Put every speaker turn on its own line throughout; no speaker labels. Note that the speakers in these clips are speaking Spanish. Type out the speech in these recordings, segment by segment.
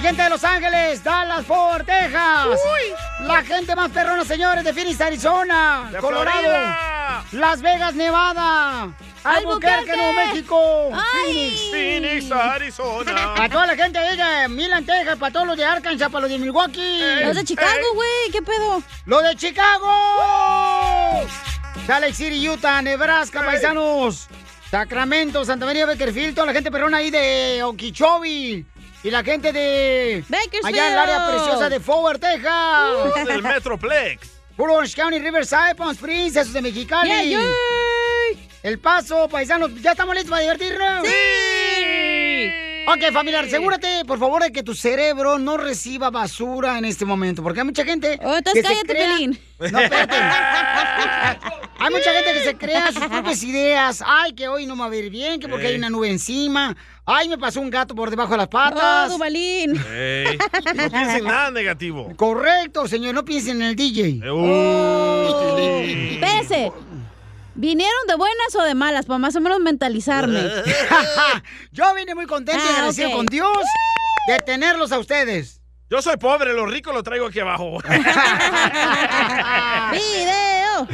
gente de Los Ángeles, Dallas, Fort Texas. La gente más perrona, señores, de Phoenix, Arizona.
De
Colorado.
Florida.
Las Vegas, Nevada. Albuquerque, Nuevo México. Phoenix.
Phoenix, Arizona.
Para toda la gente de Milan, Texas, para todos los de Arkansas, para los de Milwaukee.
Los de Chicago, güey, ¿qué pedo?
¡Los de Chicago! Salt City, Utah, Nebraska, paisanos. Sacramento, Santa María, Bakerfield, toda la gente perrona ahí de Okeechobee. Y la gente de... Allá en el área preciosa de Forward, Texas.
Uh, del Metroplex.
Puro Orange County, Riverside, Palm Springs, esos de Mexicali.
Yeah, yeah.
El Paso, paisanos, ¿ya estamos listos para divertirnos? ¡Sí! Ok, familiar, asegúrate, por favor, de que tu cerebro no reciba basura en este momento, porque hay mucha gente
entonces
que se
cállate,
crea...
Pelín.
No, espérate. hay mucha gente que se crea sus propias ideas. Ay, que hoy no me va a ver bien, que porque
Ey.
hay una nube encima. Ay, me pasó un gato por debajo de las patas.
Oh, Duvalín.
Ey, no piensen nada negativo.
Correcto, señor, no piensen en el DJ.
Uh,
Espérese. ¿Vinieron de buenas o de malas? Para más o menos mentalizarme.
Yo vine muy contento y
Ah,
agradecido con Dios de tenerlos a ustedes.
Yo soy pobre, lo rico lo traigo aquí abajo.
¡Video!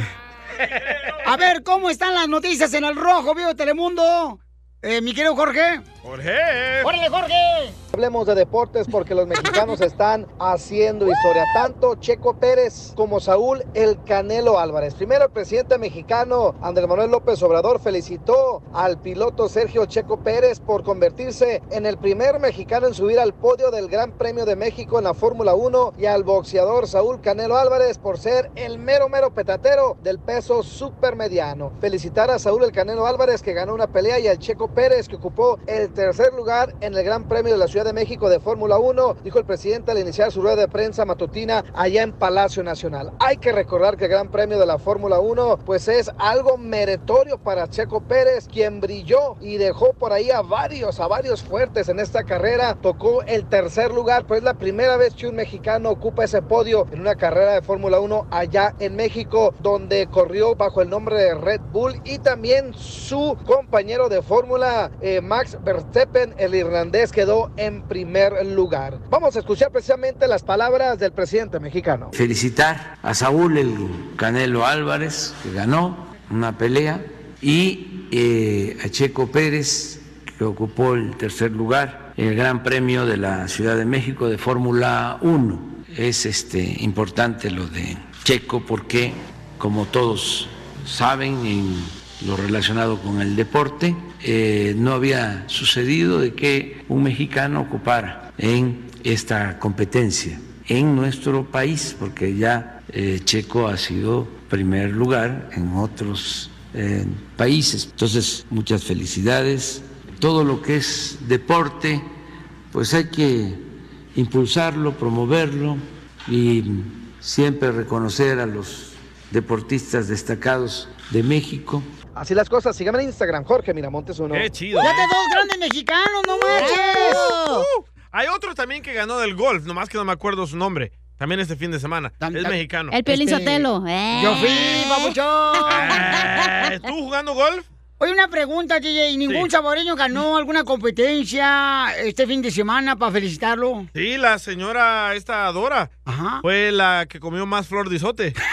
A ver, ¿cómo están las noticias en el rojo, vivo de Telemundo? Eh, mi querido Jorge.
Jorge.
¡Órale, Jorge!
Hablemos de deportes porque los mexicanos están haciendo historia. Tanto Checo Pérez como Saúl El Canelo Álvarez. Primero, el presidente mexicano Andrés Manuel López Obrador felicitó al piloto Sergio Checo Pérez por convertirse en el primer mexicano en subir al podio del Gran Premio de México en la Fórmula 1 y al boxeador Saúl Canelo Álvarez por ser el mero mero petatero del peso supermediano. Felicitar a Saúl El Canelo Álvarez que ganó una pelea y al Checo Pérez que ocupó el tercer lugar en el Gran Premio de la Ciudad de México de Fórmula 1, dijo el presidente al iniciar su rueda de prensa matutina allá en Palacio Nacional. Hay que recordar que el Gran Premio de la Fórmula 1 pues es algo meritorio para Checo Pérez, quien brilló y dejó por ahí a varios, a varios fuertes en esta carrera. Tocó el tercer lugar, pues es la primera vez que un mexicano ocupa ese podio en una carrera de Fórmula 1 allá en México, donde corrió bajo el nombre de Red Bull y también su compañero de Fórmula, eh, Max Verstappen, el irlandés, quedó en primer lugar. Vamos a escuchar precisamente las palabras del presidente mexicano.
felicitar a Saúl el Canelo Álvarez, que ganó una pelea, y eh, a Checo Pérez, que ocupó el tercer lugar en el Gran Premio de la Ciudad de México de Fórmula 1. Es este, importante lo de Checo porque, como todos saben, en lo relacionado con el deporte, eh, no había sucedido de que un mexicano ocupara en esta competencia en nuestro país, porque ya eh, Checo ha sido primer lugar en otros eh, países. Entonces, muchas felicidades. Todo lo que es deporte, pues hay que impulsarlo, promoverlo y siempre reconocer a los deportistas destacados de México.
Así las cosas, síganme en Instagram, Jorge Miramontes uno.
Qué chido.
¡Ya te dos grandes mexicanos, no manches!
Uh, hay otro también que ganó del golf, nomás que no me acuerdo su nombre. También este fin de semana. es mexicano.
El Piolín
Este,
Sotelo. Eh.
Yo fui, papuchón.
Eh, ¿Tú jugando golf?
Oye, una pregunta, DJ. ¿y ¿Ningún saboreño ganó alguna competencia este fin de semana para felicitarlo?
Sí, la señora esta Dora fue la que comió más flor de isote.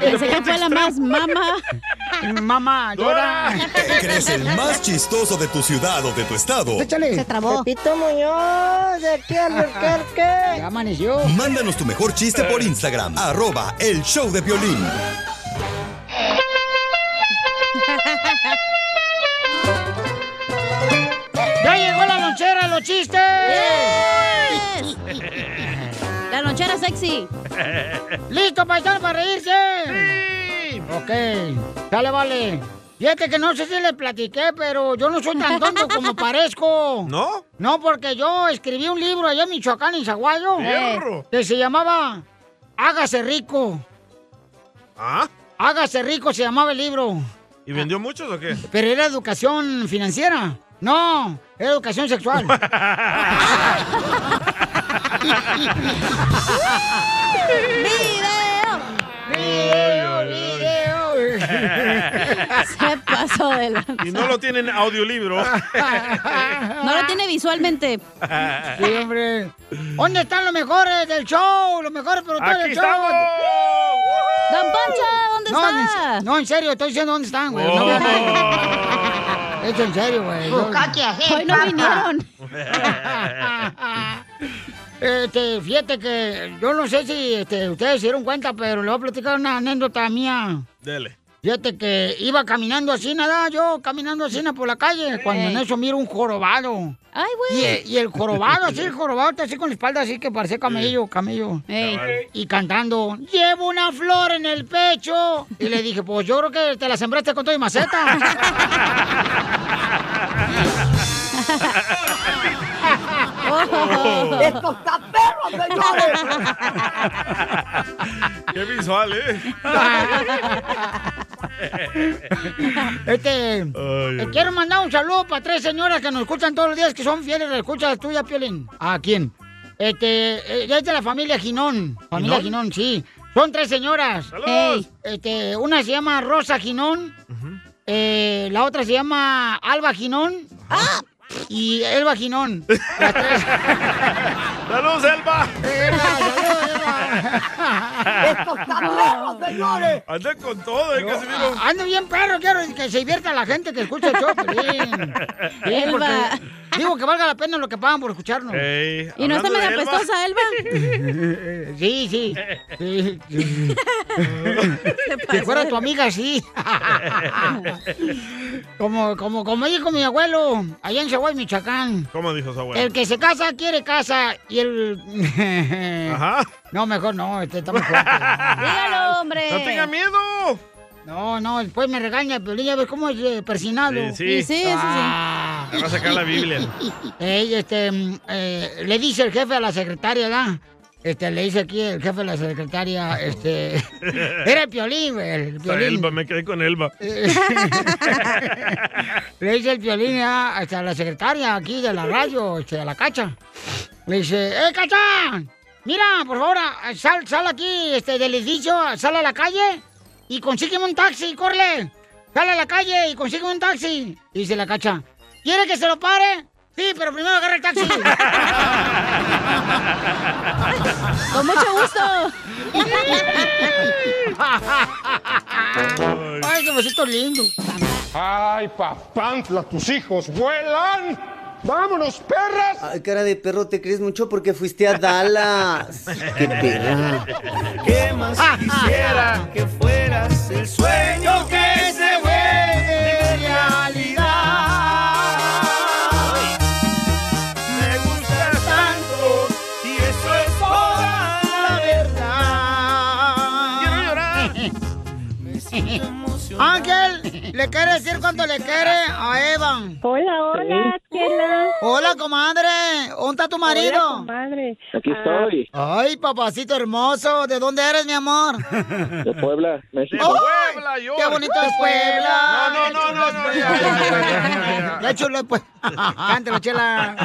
Pensé que fue la más mama.
Mamá.
¿Te crees el más chistoso de tu ciudad o de tu estado?
Se
trabó.
Pepito Muñoz, de aquí al Ya amaneció.
Mándanos tu mejor chiste por Instagram, arroba el show de violín.
¡Ya llegó la lonchera, los chistes!
La lonchera sexy.
¿Listo, paisano, para reírse?
Sí.
Ok, dale, vale. Fíjate que no sé si le platiqué, pero yo no soy tan tonto como parezco.
¿No?
No, porque yo escribí un libro allá en Michoacán, en Zaguayo, que se llamaba Hágase Rico.
¿Ah?
Hágase Rico se llamaba el libro.
¿Y vendió muchos o qué?
Pero era educación financiera. No, era educación sexual.
¡Video!
¡Video, video!
Se pasó de la...
Y no lo tienen en audiolibro.
No lo tiene visualmente.
Sí, hombre. ¿Dónde están los mejores del show? Los mejores productores
¡Aquí
del show.
estamos!
Don Poncho, ¿dónde
No, en
está?
se- no, en serio, estoy diciendo dónde están, güey.
Oh.
No, Esto en serio, güey.
Hoy no vinieron.
Este, fíjate que yo no sé si este, ustedes se dieron cuenta, pero le voy a platicar una anécdota mía.
Dele.
Fíjate que iba caminando así, nada, yo caminando así na, por la calle, cuando en eso miro un jorobado.
Ay,
Y,
güey.
y el jorobado, así, el jorobado está así con la espalda así que parece camello, camello. Y cantando, llevo una flor en el pecho. Y le dije, pues yo creo que te la sembraste con todo y maceta.
¡Esto está perro, señores!
Qué visual, ¿eh?
Este,
Ay,
eh, quiero mandar un saludo para tres señoras que nos escuchan todos los días, que son fieles, escuchas tuya, Piolín. ¿A quién? Este, eh, es de la familia Ginón. Familia
¿Ginón?
Ginón, sí. Son tres señoras.
¡Saludos!
Este, una se llama Rosa Ginón. eh, la otra se llama Alba Ginón. Y Elba Ginón. Las tres.
¡Saludos, Elba!
Elba, saludos, Elba.
¡Esto está perro, señores!
Anda con todo, ¿eh, Casimiro?
Ando bien perro, quiero que se divierta la gente que escucha el show. Sí,
Elba.
porque Digo que valga la pena lo que pagan por escucarnos.
Ey,
¿Y no está
Elba,
apestosa, Elba?
Sí, sí. sí, sí. Si fuera tu amiga, sí. como, como, como dijo mi abuelo, allá en Chihuahua, Michoacán.
¿Cómo dijo su abuela?
El que se casa quiere casa y el...
Ajá.
No, mejor no, este está fuerte.
Dígalo, hombre.
¡No tenga miedo!
No, no, después me regaña, pero ya ves cómo es eh, persinado.
Sí,
Y
sí.
sí, sí, sí.
Ah.
Le va a sacar la Biblia.
Ey, este, mm, eh, le dice el jefe a la secretaria, ¿verdad? Este, le dice aquí el jefe de la secretaria, este... Era el piolín, el piolín.
Elba, me quedé con Elba.
Le dice el piolín a la secretaria aquí de la radio, este, a la cacha. Le dice, ¡eh, cacha! Mira, por favor, sal, sal aquí este, del edificio, sal a la calle y consígueme un taxi, corre. Sal a la calle y consígueme un taxi. Dice la cacha, ¿quiere que se lo pare? Sí, pero primero agarra el taxi.
Con mucho gusto.
Ay, qué besito lindo.
¡Ay, papantla, tus hijos vuelan! ¡Vámonos, perras!
Ay, cara de perro, te crees mucho porque fuiste a Dallas. ¡Qué perra!
¿Qué más quisiera que fueras el sueño que se vuelve realidad?
¿Le quiere decir cuánto le quiere a Eva?
Hola, hola, Chela.
Hola, comadre. ¿Dónde está tu marido?
Madre.
Aquí estoy,
Ay, papacito hermoso. ¿De dónde eres, mi amor?
de Puebla,
De
México.
Puebla, yo.
¡Qué bonito es Puebla!
No, no, no, no, no, ya. Ya
chulo, pues. Cántelo, chela.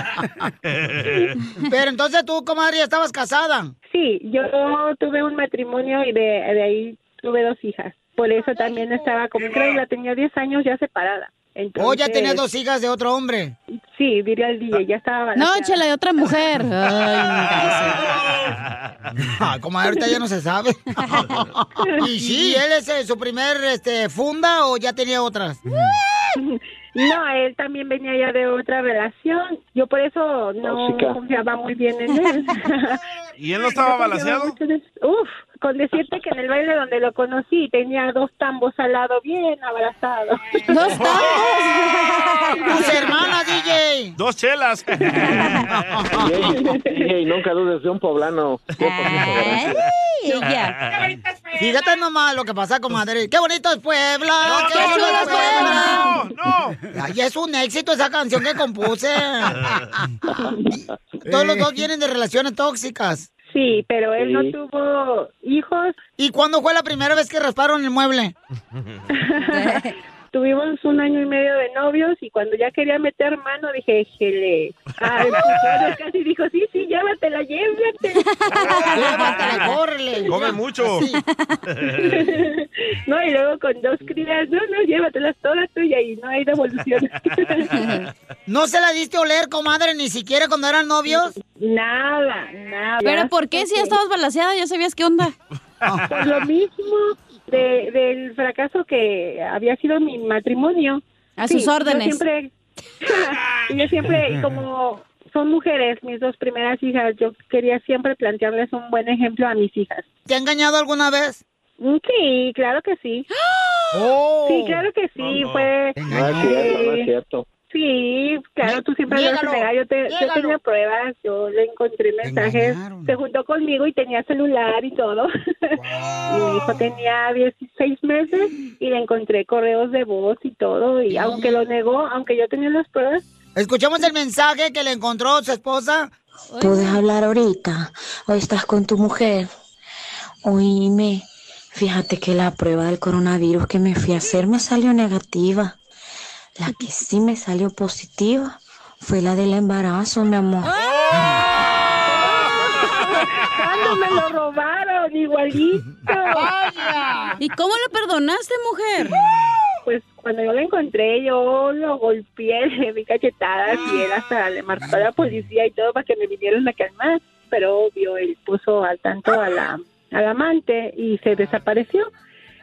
Pero entonces tú, comadre, ya estabas casada.
Sí, yo tuve un matrimonio y de, de ahí tuve dos hijas. Por eso también estaba, como creo que la tenía 10 años ya separada. Entonces,
O ya tenías dos hijas de otro hombre.
Sí, diría el DJ, ya estaba
No,
balaseada.
chela, de otra mujer. Ay,
Ah, comadre, ahorita ya no se sabe. y sí, él es eh, su primer este, funda o ya tenía otras.
No, él también venía ya de otra relación. Yo por eso no
Tóxica.
confiaba muy bien en él.
¿Y él no estaba balanceado?
Uf, con decirte que en el baile donde lo conocí tenía dos tambos al lado bien abrazados.
¡Dos estamos!
Tus hermanas, DJ.
Dos chelas.
DJ, DJ, nunca dudes de un poblano.
Fíjate nomás lo que pasa, comadre. ¡Qué bonito es Puebla! ¡Qué bonito
chulo
es
es Puebla!
Ay, es un éxito esa canción que compuse. Todos los dos vienen de relaciones tóxicas.
Sí, pero él no tuvo hijos.
¿Y cuándo fue la primera vez que rasparon el mueble?
tuvimos un año y medio de novios y cuando ya quería meter mano dije, jele. Ay, pues, bueno, casi dijo, sí, sí, llévatela, llévatela.
Llévatela, córrele.
Come mucho.
no, y luego con dos crías, no, no, llévatelas todas tuya y no hay devolución.
¿No se la diste a oler, comadre, ni siquiera cuando eran novios?
Nada, nada.
¿Pero por qué si ya estabas balanceada? ¿Ya sabías qué onda?
Por lo mismo de, del fracaso que había sido mi matrimonio.
A sus órdenes.
Yo siempre, yo siempre, como son mujeres, mis dos primeras hijas, yo quería siempre plantearles un buen ejemplo a mis hijas.
¿Te ha engañado alguna vez?
Mm, Sí, claro que sí.
Oh.
Sí, claro que sí, fue...
No es cierto, no es cierto.
Sí, claro, tú siempre lo
Niégalo,
negar. Yo, te, yo tenía pruebas, yo le encontré mensajes, se juntó conmigo y tenía celular y todo. y mi hijo tenía 16 meses y le encontré correos de voz y todo. Y aunque lo negó, aunque yo tenía las pruebas.
¿Escuchamos el mensaje que le encontró su esposa?
¿Puedes hablar ahorita? ¿O estás con tu mujer? Oíme, fíjate que la prueba del coronavirus que me fui a hacer me salió negativa. La que sí me salió positiva fue la del embarazo, mi amor.
¿Cuándo me lo robaron? Igualito.
¿Y cómo lo perdonaste, mujer?
Pues cuando yo lo encontré, yo lo golpeé, le di cachetadas y él hasta le marcó a la policía y todo para que me vinieran a calmar. Pero obvio, él puso al tanto a la, al amante y se desapareció.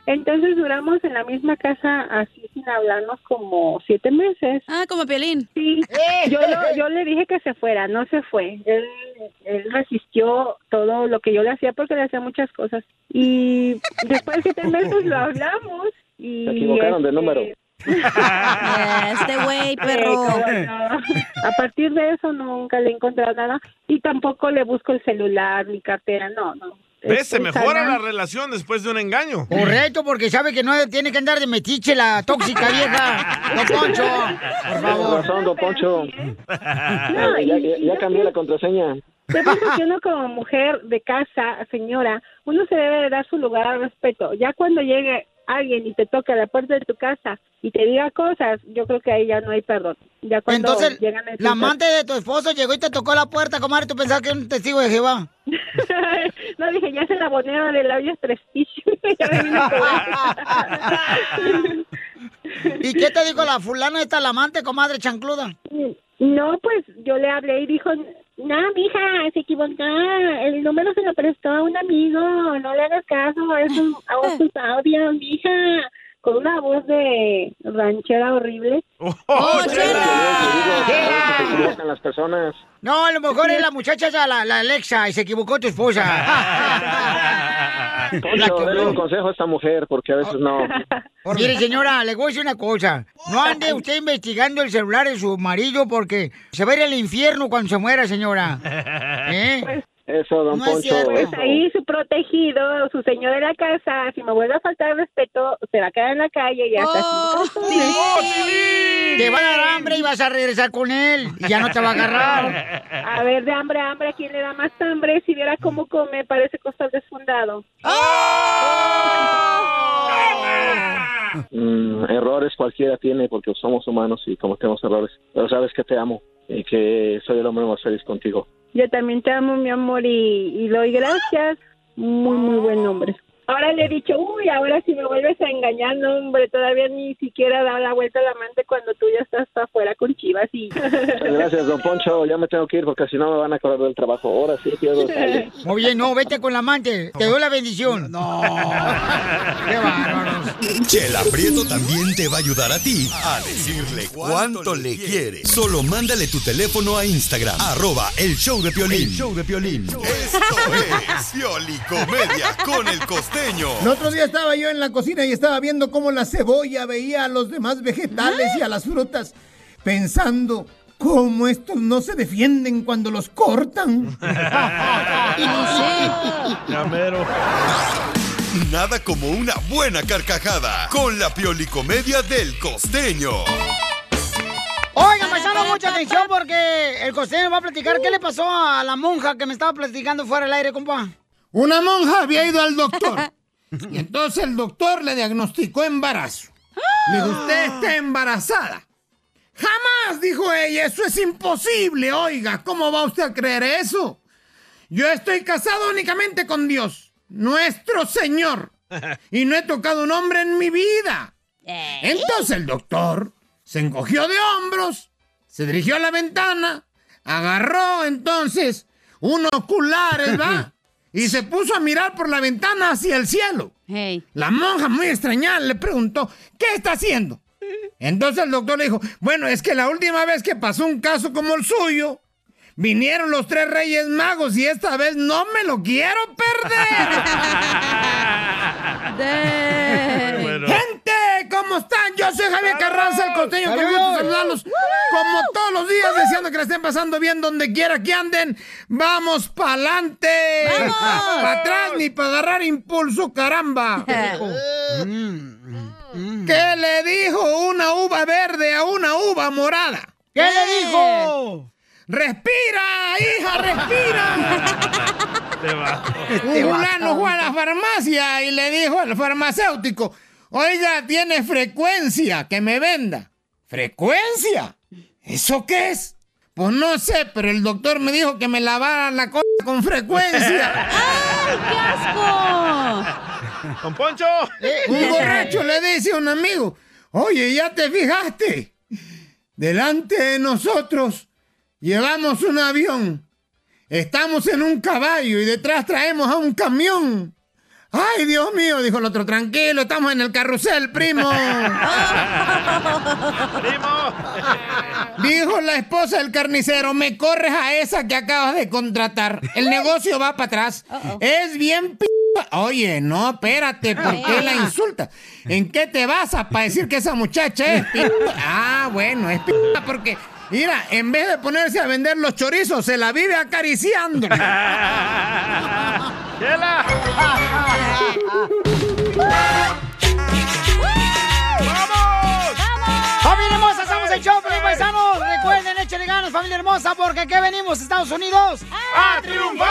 Entonces duramos en la misma casa así sin hablarnos como siete meses.
Ah, como Piolín.
Sí, yo, lo- yo le dije que se fuera, no se fue. Él, él resistió todo lo que yo le hacía porque le hacía muchas cosas. Y después de siete meses lo hablamos y...
Se equivocaron de
este,
número.
Este güey, perro.
Sí, cómo no. A partir de eso nunca le he encontrado nada y tampoco le busco el celular, mi cartera, no, no.
¿Ves? Se mejora la relación después de un engaño.
Correcto, porque sabe que no tiene que andar de metiche la tóxica vieja. Don Poncho, por favor.
razón, don Poncho.
No,
ya,
y-
ya, ya cambié la contraseña.
Yo pienso que uno como mujer de casa, señora, uno se debe de dar su lugar al respeto. Ya cuando llegue alguien y te toque a la puerta de tu casa y te diga cosas, yo creo que ahí ya no hay perdón. Ya cuando
Entonces,
llegan
la amante de tu esposo llegó y te tocó la puerta, comadre. ¿Tú pensabas que era un testigo de Jehová?
no dije, ya se la bonera de labios prestigio.
¿Y qué te dijo la fulana esta, la amante, comadre chancluda?
No, pues yo le hablé y dijo, no, mija, se equivocó, el número se lo prestó a un amigo, no le hagas caso a esos, a esos audios, mija, con una voz de ranchera horrible.
¡Oh,
las personas.
No, a lo mejor es la muchacha esa, la, la Alexa, y se equivocó tu esposa.
Poncho, denle un consejo a esta mujer, porque a veces no.
Mire, señora, le voy a decir una cosa. No ande usted investigando el celular de su marido porque se va a ir al infierno cuando se muera, señora. ¿Eh?
Eso, don
No es
Poncho.
cierto.
Pues ahí su protegido, su señor de la casa, si me vuelve a faltar el respeto, se va a quedar en la calle y hasta
¡Oh, Te va a dar hambre y vas a regresar con él y ya no te va a agarrar.
A ver, de hambre a hambre, ¿a quién le da más hambre? Si viera cómo come, parece costal desfundado.
Mm, errores cualquiera tiene porque somos humanos y cometemos errores. Pero sabes que te amo y que soy el hombre más feliz contigo.
Yo también te amo, mi amor, y, y doy gracias. Muy, muy buen nombre. Ahora le he dicho, uy, ahora si me vuelves a engañar, no, hombre, todavía ni siquiera da la vuelta al amante cuando tú ya estás afuera con chivas y...
Muchas gracias, don Poncho. Ya me tengo que ir porque si no me van a correr del trabajo. Ahora sí quiero salir.
Muy bien, no, vete con la amante. Te doy la bendición. No. Qué bárbaros.
Chela Prieto también te va a ayudar a ti a decirle cuánto le quiere. Solo mándale tu teléfono a Instagram, arroba el show de Piolín.
El
show de Piolín. Esto es Piolicomedia con el costeño.
El otro día estaba yo en la cocina y estaba viendo cómo la cebolla veía a los demás vegetales y a las frutas, pensando cómo estos no se defienden cuando los cortan.
Nada como una buena carcajada con la Piolicomedia del costeño.
Oigan, pasaron mucha atención porque el costeño va a platicar qué le pasó a la monja que me estaba platicando fuera del aire, compa.
Una monja había ido al doctor y entonces el doctor le diagnosticó embarazo. Le dijo, usted está embarazada. Jamás, dijo ella, eso es imposible. Oiga, ¿cómo va usted a creer eso? Yo estoy casado únicamente con Dios, nuestro Señor. Y no he tocado un hombre en mi vida. Entonces el doctor se encogió de hombros, se dirigió a la ventana, agarró entonces unos oculares, ¿va? Y se puso a mirar por la ventana hacia el cielo. La monja, muy extrañada, le preguntó, ¿qué está haciendo? Entonces el doctor le dijo, bueno, es que la última vez que pasó un caso como el suyo, vinieron los tres reyes magos y esta vez no me lo quiero perder. ¿cómo están? Yo soy Javier Carranza, el costeño, con gusto saludarlos. Como todos los días, deseando que la estén pasando bien donde quiera que anden. ¡Vamos pa'lante!
¡Vamos!
¡Para atrás ni para agarrar impulso, caramba! ¿Qué le dijo una uva verde a una uva morada?
¿Qué le dijo?
¡Respira, hija, respira! Un fulano fue a la farmacia y le dijo al farmacéutico, oiga, tiene frecuencia, que me venda. ¿Frecuencia? ¿Eso qué es? Pues no sé, pero el doctor me dijo que me lavara la cosa con frecuencia.
¡Ay, qué asco!
¡Don Poncho!
Un borracho le dice a un amigo, oye, ¿ya te fijaste? Delante de nosotros llevamos un avión, estamos en un caballo y detrás traemos a un camión. ¡Ay, Dios mío! Dijo el otro, tranquilo, estamos en el carrusel, primo. Dijo la esposa del carnicero, me corres a esa que acabas de contratar. El negocio va para atrás. Es bien p... Oye, no, espérate, ¿por qué la insulta? ¿En qué te basas para decir que esa muchacha es p... Ah, bueno, es p... porque... Mira, en vez de ponerse a vender los chorizos, se la vive acariciando.
¡Familia hermosa! ¡Somos el show, paisanos! Recuerden, échale ganas, familia hermosa, porque aquí venimos, Estados Unidos, a triunfar.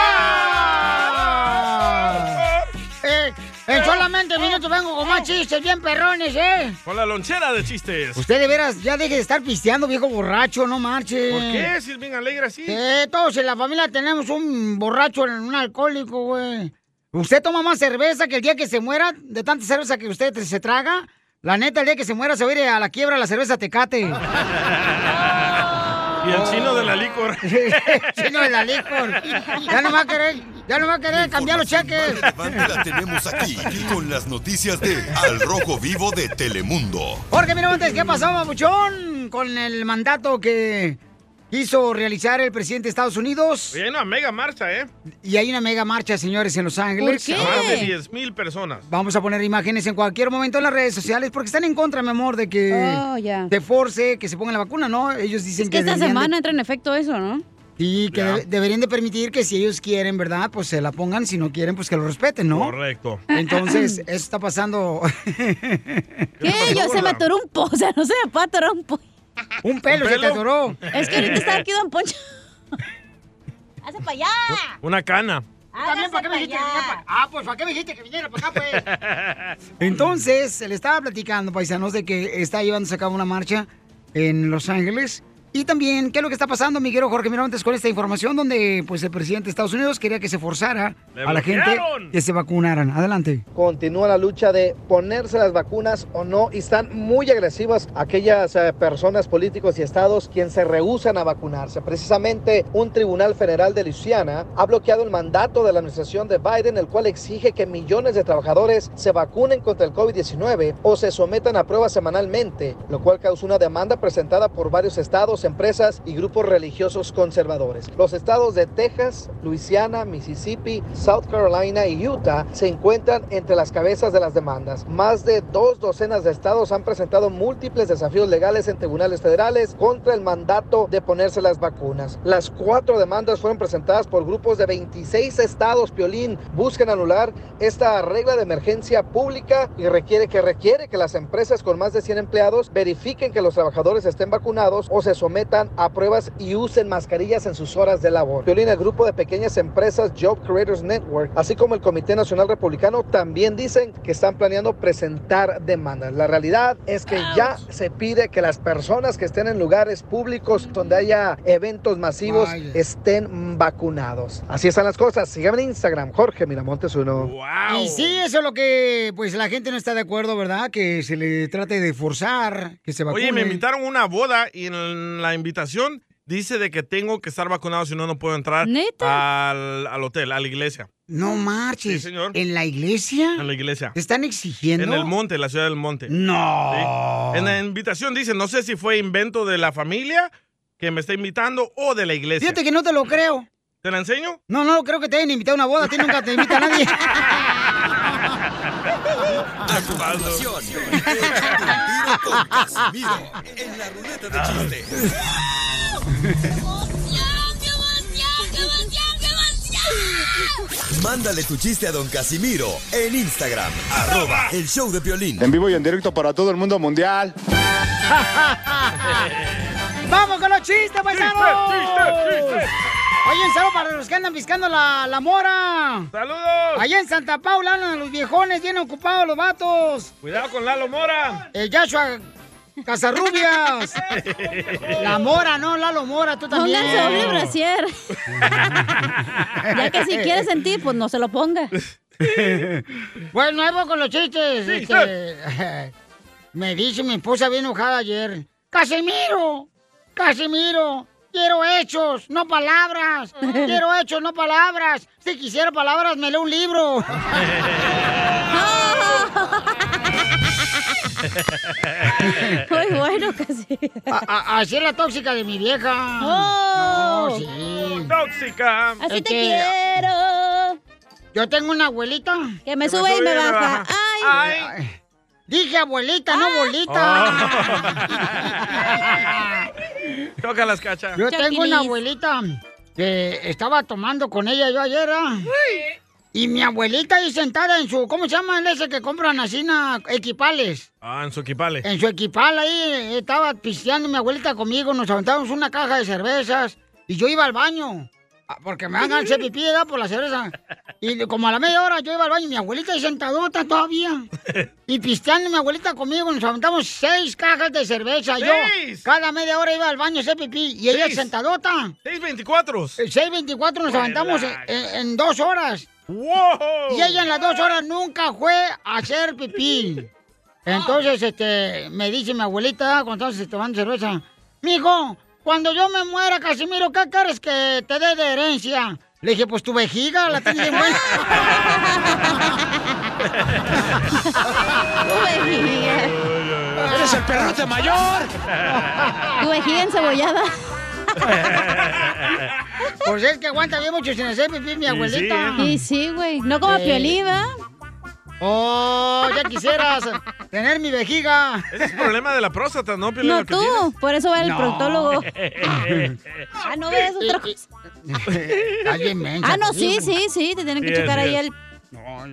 Eh, en solamente minutos vengo con más chistes bien perrones, ¿eh?
Con la lonchera de chistes.
Usted de veras ya deje de estar pisteando, viejo borracho, no marche.
¿Por qué? Si es bien alegre así.
Eh, todos en la familia tenemos un borracho, un alcohólico, güey. Usted toma más cerveza que el día que se muera, de tanta cerveza que usted se traga. La neta, el día que se muera se va a ir a la quiebra la cerveza Tecate.
Y el chino de la licor.
chino de la licor. Ya no va a querer, ya no va a querer cambiar los cheques.
La tenemos aquí con las noticias de Al Rojo Vivo de Telemundo.
Jorge Miramontes, ¿qué pasó, mamuchón? Con el mandato que hizo realizar el presidente de Estados Unidos.
Y hay una mega marcha, ¿eh?
Y hay una mega marcha, señores, en Los Ángeles.
Más de 10 mil personas.
Vamos a poner imágenes en cualquier momento en las redes sociales porque están en contra, mi amor, de que
Oh,
te force que se pongan la vacuna, ¿no? Ellos dicen
Es que esta
de-
semana entra en efecto eso, ¿no?
Sí, que deberían de permitir que si ellos quieren, ¿verdad? Pues se la pongan, si no quieren, pues que lo respeten, ¿no?
Correcto.
Entonces, eso está pasando.
¿Qué? Yo se me atoró un po, o sea, no se me puede atorar un po.
Un pelo se te atoró.
Es que ahorita está aquí Don Poncho. ¡Hace para allá!
Una cana.
También, ¿para qué me dijiste que viniera para Ah, pues, ¿para qué me dijiste que viniera para acá, pues? Entonces, le estaba platicando, paisanos, de que está llevándose a cabo una marcha en Los Ángeles. Y también, ¿qué es lo que está pasando, Miguel Jorge Miramontes, con esta información donde pues el presidente de Estados Unidos quería que se forzara
¡Me
a la gente que se vacunaran? Adelante.
Continúa la lucha de ponerse las vacunas o no y están muy agresivas aquellas eh, personas, políticos y estados quienes se rehusan a vacunarse. Precisamente un tribunal federal de Luisiana ha bloqueado el mandato de la administración de Biden, el cual exige que millones de trabajadores se vacunen contra el COVID-19 o se sometan a pruebas semanalmente, lo cual causó una demanda presentada por varios estados, empresas y grupos religiosos conservadores. Los estados de Texas, Luisiana, Mississippi, South Carolina y Utah se encuentran entre las cabezas de las demandas. Más de dos docenas de estados han presentado múltiples desafíos legales en tribunales federales contra el mandato de ponerse las vacunas. Las cuatro demandas fueron presentadas por grupos de 26 estados. Piolín buscan anular esta regla de emergencia pública y requiere que requiere que las empresas con más de 100 empleados verifiquen que los trabajadores estén vacunados o se someten sometan a pruebas y usen mascarillas en sus horas de labor. Violín, el grupo de pequeñas empresas Job Creators Network, así como el Comité Nacional Republicano, también dicen que están planeando presentar demandas. La realidad es que ya se pide que las personas que estén en lugares públicos donde haya eventos masivos estén vacunados. Así están las cosas. Síganme en Instagram, Jorge Miramontes uno.
Y sí, eso es lo que pues la gente no está de acuerdo, ¿verdad? Que se le trate de forzar que se vacune.
Oye, me invitaron a una boda y en la invitación dice de que tengo que estar vacunado, si no, no puedo entrar Al, al hotel, a la iglesia.
No marches.
Sí, señor.
¿En la iglesia?
En la iglesia.
¿Te están exigiendo?
En el monte, la ciudad del monte.
No.
Sí. En la invitación dice, no sé si fue invento de la familia que me está invitando o de la iglesia.
Fíjate que no te lo creo.
¿Te la enseño?
No, no creo que te hayan invitado a una boda. A ti nunca te invita a nadie.
A continuación, con Casimiro en la ruleta de chistes. Mándale tu chiste a don Casimiro en Instagram, arroba el show de violín.
En vivo y en directo para todo el mundo mundial.
¡Vamos con los chistes, paisanos! Oye, un saludo para los que andan piscando la, la mora.
¡Saludos!
Allá en Santa Paula andan los viejones bien ocupados los vatos.
Cuidado con Lalo Mora.
El Yashua Casarrubias. La Mora, no, Lalo Mora, tú también.
Pónganse doble brasier. ya que si quiere sentir, pues no se lo ponga.
Bueno, voy con los chistes.
Sí,
este, me dice mi esposa bien enojada ayer. ¡Casimiro! ¡Casimiro! Quiero hechos, no palabras. Quiero hechos, no palabras. Si quisiera palabras, me leo un libro.
Muy bueno, casi.
A- a- así es la tóxica de mi vieja.
Oh.
No, sí.
¡Tóxica!
Así te quiero.
Yo tengo una abuelita.
Que me sube y me baja. Ay.
Ay. Dije abuelita, no bolita.
Toca las cachas.
Yo tengo una abuelita que estaba tomando con ella yo ayer. ¿ah? Y mi abuelita ahí sentada en su, ¿cómo se llama ese que compran así na- equipales?
Ah, en su equipale.
En su equipal ahí estaba pisteando mi abuelita conmigo, nos aventamos una caja de cervezas y yo iba al baño. Ah, Porque me hagan hacer pipí ¿verdad? por la cerveza. Y como a la media hora yo iba al baño y mi abuelita ahí sentadota todavía. Y pisteando mi abuelita conmigo, nos aventamos seis cajas de cerveza. Yo
¡Seis!
cada media hora iba al baño a hacer pipí y ella
Seis.
sentadota.
624.
6.24 nos aventamos en, dos horas.
¡Wow!
Y ella en las dos horas nunca fue a hacer pipí. Entonces, este, me dice mi abuelita, cuando estamos tomando cerveza, mijo, cuando yo me muera, Casimiro, ¿qué quieres que te dé de herencia? Le dije, pues tu vejiga, la tienes buena.
Tu vejiga.
¡Eres el perrote mayor!
Tu vejiga encebollada.
Pues es que aguanta bien mucho sin hacer pipí mi abuelita.
Y sí, güey. No como. Piolín, ¿va?
Oh, ya quisieras tener mi vejiga.
Ese es el problema de la próstata, ¿no, Piolín,
No tú. Por eso va el
No.
proctólogo. Ah, no ves otra cosa.
Alguien mensa,
Ah, no, sí, sí, sí. Te tienen que checar ahí
es.
el.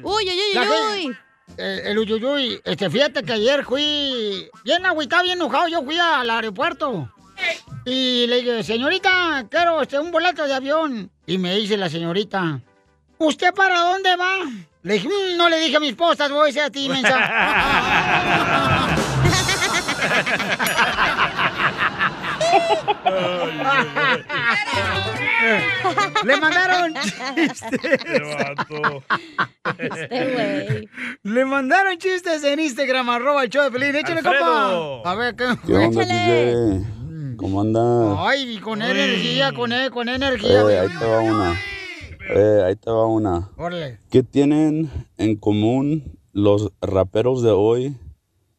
Uy, uy, uy, uy, uy.
El, el uyuyuy, este, fíjate que ayer fui bien agüitado, bien enojado, yo fui al aeropuerto. Y le dije, señorita, quiero este, un boleto de avión. Y me dice la señorita, ¿usted para dónde va? Le dije, "Mm, no le dije a mi esposa, voy a decir a ti, mensa. Le mandaron chistes.
Este.
Le mandaron chistes en Instagram, arroba el show de Pelín. Échale,
Alfredo.
compa. A ver, ¿qué?
¿Qué onda,
Échale.
¿Cómo anda?
Ay, con energía, con, e- con energía.
Eh, ahí te va una. Eh, ahí te va una.
Órale.
¿Qué tienen en común los raperos de hoy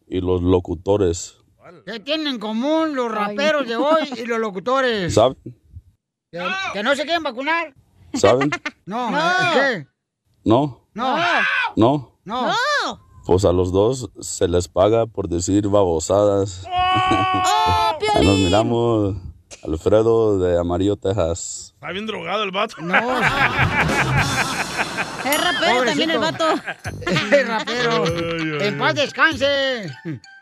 y los locutores?
¿Qué tienen en común los raperos de hoy y los locutores?
¿Saben?
¿Que, que no se quieren vacunar?
¿Saben?
No,
No.
¿qué?
¿No?
No.
¿No?
No.
Pues a los dos se les paga por decir babosadas. Ahí nos miramos. Alfredo de Amarillo, Texas.
Está bien drogado el vato.
No.
Es rapero también el vato.
Es rapero. En paz descanse.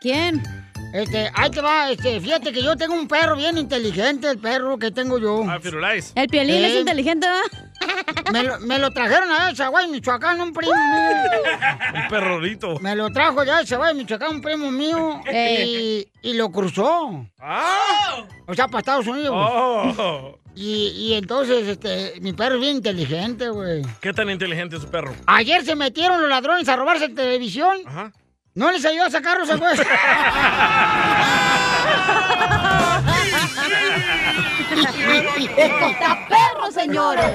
¿Quién?
Este, ahí te va, este, fíjate que yo tengo un perro bien inteligente, el perro que tengo yo.
Ah, Firulais.
El piolín es
Eh,
inteligente, ¿va?
Me lo, me lo trajeron a Chaguay, Michoacán, un primo mío.
Un perrorito.
Me lo trajo ya de Chaguay, Michoacán, un primo mío. Y, y lo cruzó.
¡Ah!
O sea, para Estados Unidos.
Oh.
Y, y entonces, este, mi perro es bien inteligente, güey.
¿Qué tan inteligente es su perro?
Ayer se metieron los ladrones a robarse televisión.
Ajá.
¿No les ayudó a sacarlos, güey?
¡Está perro, señores!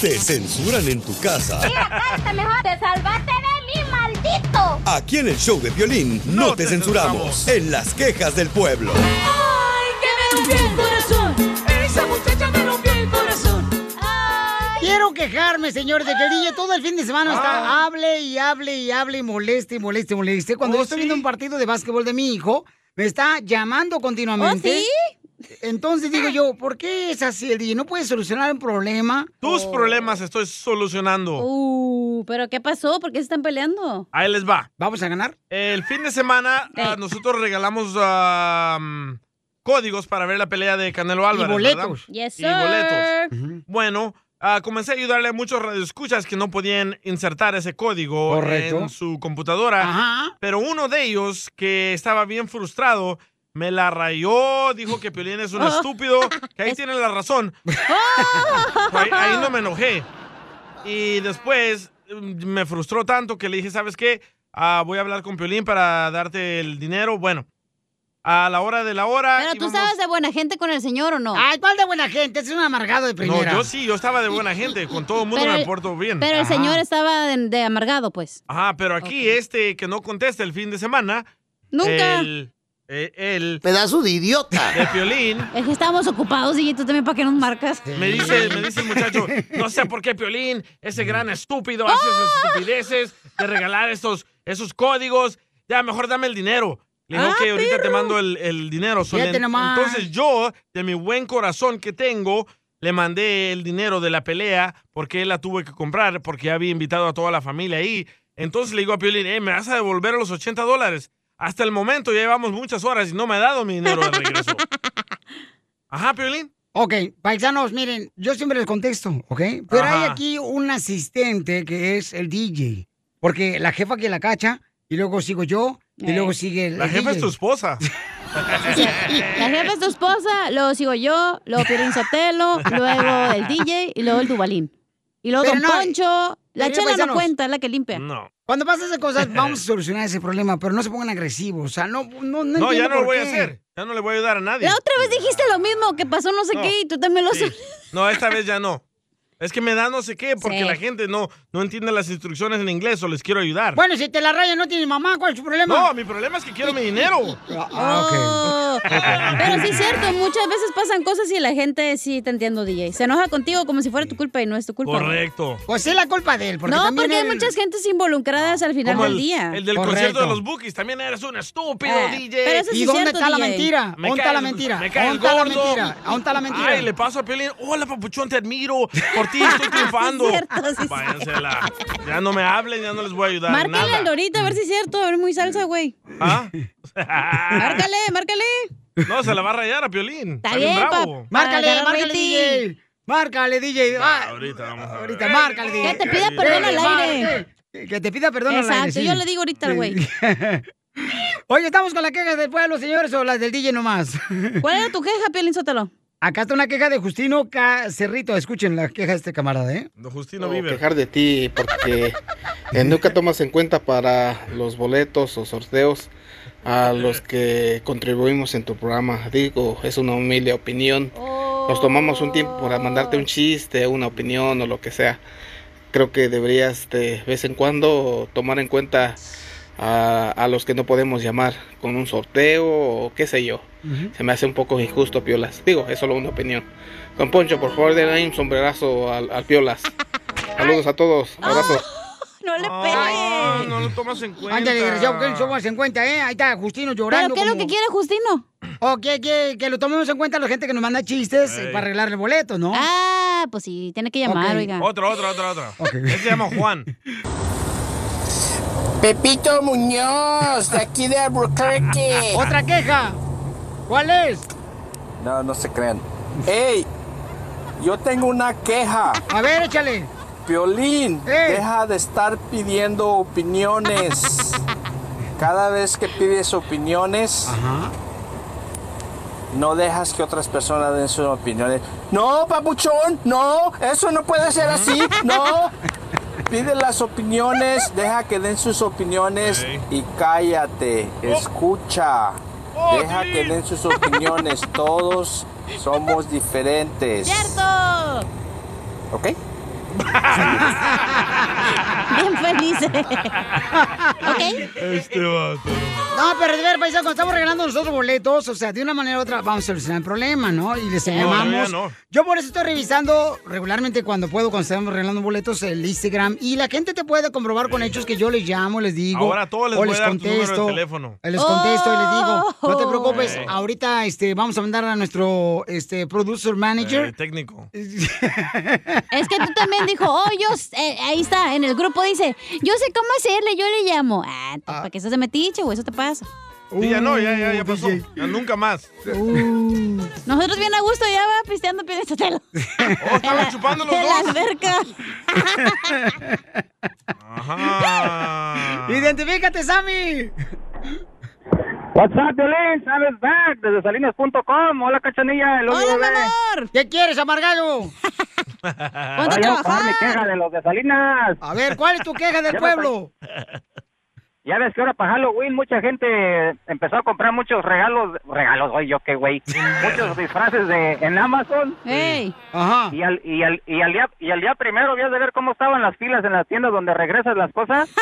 Te censuran en tu casa.
Cállate mejor. Te salvaste de mí, maldito.
Aquí en el show de violín no, te, censuramos. En las quejas del pueblo.
Ay, que me rompió el corazón. Esa muchacha me rompió el corazón.
Quiero quejarme, señores, de que el DJ todo el fin de semana está hable y hable y hable y moleste y moleste y moleste. Cuando yo estoy viendo un partido de básquetbol de mi hijo, me está llamando continuamente. Entonces digo yo, ¿por qué es así el DJ? ¿No puede solucionar un problema?
Tus problemas estoy solucionando.
Uh, ¿pero qué pasó? ¿Por qué se están peleando?
Ahí les va.
¿Vamos a ganar?
El fin de semana ah, nosotros regalamos mm, códigos para ver la pelea de Canelo Álvarez.
boletos.
¿verdad?
Yes,
Y boletos. Bueno, ah, comencé a ayudarle a muchos radioescuchas que no podían insertar ese código
Correcto.
en su computadora.
Ajá.
Pero uno de ellos, que estaba bien frustrado, me la rayó, dijo que Piolín es un estúpido, que ahí tiene la razón. ahí, ahí no me enojé. Y después mm, me frustró tanto que le dije, ¿sabes qué? Ah, voy a hablar con Piolín para darte el dinero. Bueno, a la hora de la hora...
¿Pero tú estabas de buena gente con el señor o no?
Ay, ¿cuál de buena gente? Es un amargado de
No,
primera.
yo sí, yo estaba de buena gente. Con todo el mundo
Pero
me
el-
porto bien.
Pero el señor estaba de, de amargado, pues.
Ajá, pero aquí este que no contesta el fin de semana...
Nunca.
El, eh, el
Pedazo de idiota.
de Piolín...
Es que estábamos ocupados y tú también para qué nos marcas.
Me dice, me dice el muchacho, no sé por qué Piolín, ese gran estúpido, hace esas estupideces de regalar estos, esos códigos. Ya, mejor dame el dinero. Le digo
Ah,
que ahorita te mando el, el dinero. So, le- entonces yo, de mi buen corazón que tengo, le mandé el dinero de la pelea porque él la tuve que comprar porque ya había invitado a toda la familia ahí. Entonces le digo a Piolín, "Eh, ¿me vas a devolver los 80 dólares? Hasta el momento ya llevamos muchas horas y no me ha dado mi dinero de regreso. Ajá, Piolín.
Ok, paisanos, miren, yo siempre les contesto, ¿ok? Pero
Ajá.
hay aquí un asistente que es el DJ. Porque la jefa que la cacha, y luego sigo yo, y
Eh.
luego sigue el
La
el
jefa es
DJ.
tu esposa.
La jefa es tu esposa, luego sigo yo, luego Piolín Sotelo, luego el DJ y luego el Dubalín. Y luego
Pero
Don
no,
Poncho. La chela no
paisanos.
cuenta, es la que limpia.
No.
Cuando pasan esas cosas, vamos a solucionar ese problema, pero no se pongan agresivos. O sea, no, no, no,
No, ya no lo voy a
qué.
hacer. Ya no le voy a ayudar a nadie.
La otra vez dijiste lo mismo, que pasó no sé
No.
qué y tú también lo
Sí. No, esta vez ya no. Es que me da no sé qué, porque
Sí.
la gente no, no entiende las instrucciones en inglés o les quiero ayudar.
Bueno, si te la raya no tienes mamá, ¿cuál es tu problema?
No, mi problema es que quiero mi dinero.
Ah,
Oh. Pero sí es cierto, muchas veces pasan cosas y la gente sí te entiendo, DJ. Se enoja contigo como si fuera tu culpa y no es tu culpa.
Correcto.
Pues es la culpa de él, porque
no,
también
porque hay
él-
muchas gentes involucradas al final
Como
del
el,
día.
el del
Correcto.
concierto de los Bookies. También eres un estúpido,
Eh,
DJ.
pero eso sí
¿Y
es
dónde
cierto,
está la mentira?
Me
¿Dónde está la
el-
mentira?
Me cae el
¿Dónde está la mentira? ¿Dónde está la mentira?
Ay, le paso a Pelín. Hola, papuchón, te admiro. Por ti estoy triunfando.
Sí es cierto, sí es
Váyanse a la- Ya no me hablen, ya no les voy a ayudar.
Márcale
nada.
al Dorito a ver si es cierto, a ver muy salsa, güey.
¿Ah?
Márcale, márcale.
No, se la va a rayar a Piolín.
Está
bien
bien,
bravo.
Márcale, márcale. DJ. Márcale, DJ. Ah,
Ahorita vamos a ver.
ahorita, márcale, DJ.
Que te pida perdón al aire.
Que te pida perdón al aire,
Exacto, yo le digo ahorita al güey.
Oye, estamos con las quejas del pueblo, señores, o las del DJ nomás.
¿Cuál era tu queja, Piolín Sótelo?
Acá está una queja de Justino Ca- Cerrito. Escuchen la queja de este camarada, ¿eh?
Don Justino
o
vive.
quejar de ti porque eh, nunca tomas en cuenta para los boletos o sorteos a los que contribuimos en tu programa. Digo, es una humilde opinión. Nos tomamos un tiempo para mandarte un chiste, una opinión o lo que sea. Creo que deberías de vez en cuando tomar en cuenta a, a los que no podemos llamar con un sorteo o qué sé yo. Se me hace un poco injusto, Piolas. Digo, es solo una opinión. Don Poncho, por favor, denle ahí un sombrerazo al, al Piolas. Saludos a todos. Abrazo.
No le
Ah,
pegues.
no lo tomas en cuenta.
Ándale, desgraciado, que lo tomas en cuenta, ¿eh? Ahí está Justino llorando.
¿Pero qué es lo que quiere Justino?
O que, que, que lo tomemos en cuenta la gente que nos manda chistes
Ey.
para arreglarle boletos, ¿no?
Ah, pues sí, tiene que llamar,
Ok.
oiga.
Otra, otra, otra, otra.
Ok.
Él se llama Juan.
Pepito Muñoz, de aquí de Albuquerque.
Otra queja. ¿Cuál es?
No, no se crean. ¡Ey! Yo tengo una queja.
A ver, échale.
Violín, deja de estar pidiendo opiniones. Cada vez que pides opiniones, no dejas que otras personas den sus opiniones. No, papuchón, no, eso no puede ser así, no. Pide las opiniones, deja que den sus opiniones y cállate, escucha. Deja que den sus opiniones, todos somos diferentes.
¡Cierto!
¿Ok?
Bien felices. ¿Ok?
Este vato.
No, pero de ver, paisano, cuando estamos regalando nosotros boletos, o sea, de una manera u otra vamos a solucionar el problema, ¿no? Y les llamamos.
no.
Yo por eso estoy revisando regularmente cuando puedo, cuando estamos regalando boletos, el Instagram. Y la gente te puede comprobar con hechos que yo les llamo, les digo.
Ahora a todos les
o
voy a
les
dar tu número de
contesto.
teléfono.
eh, Les contesto y les digo, no te preocupes, ahorita este, vamos a mandar a nuestro este, producer manager.
Eh, técnico.
Es que tú también dijo, oh, yo, eh, ahí está, en el grupo dice, yo sé cómo hacerle, yo le llamo. Ah, ¿para qué estás de metiche, güey? Eso te pasa.
Sí, ya no, ya,
Uh,
ya, ya pasó. Ya nunca más.
Nosotros bien a gusto ya va pisteando Piolín Sotelo.
Oh, estaban chupando los
En la
dos.
alberca.
Ajá.
¡Identifícate, Sammy!
What's up, Violín? ¿Sabes back? Desde salinas.com. Hola, cachanilla. El
¡Hola, mi amor! ¿Qué quieres, amargado?
Ponte a trabajar. mi queja de los de Salinas.
A ver, ¿cuál es tu queja del pueblo?
Ya ves que ahora para Halloween mucha gente empezó a comprar muchos regalos, regalos, oye, yo qué güey, muchos disfraces de en Amazon.
Ajá.
Y al, y al, y al día, y al día primero habías de ver cómo estaban las filas en las tiendas donde regresas las cosas.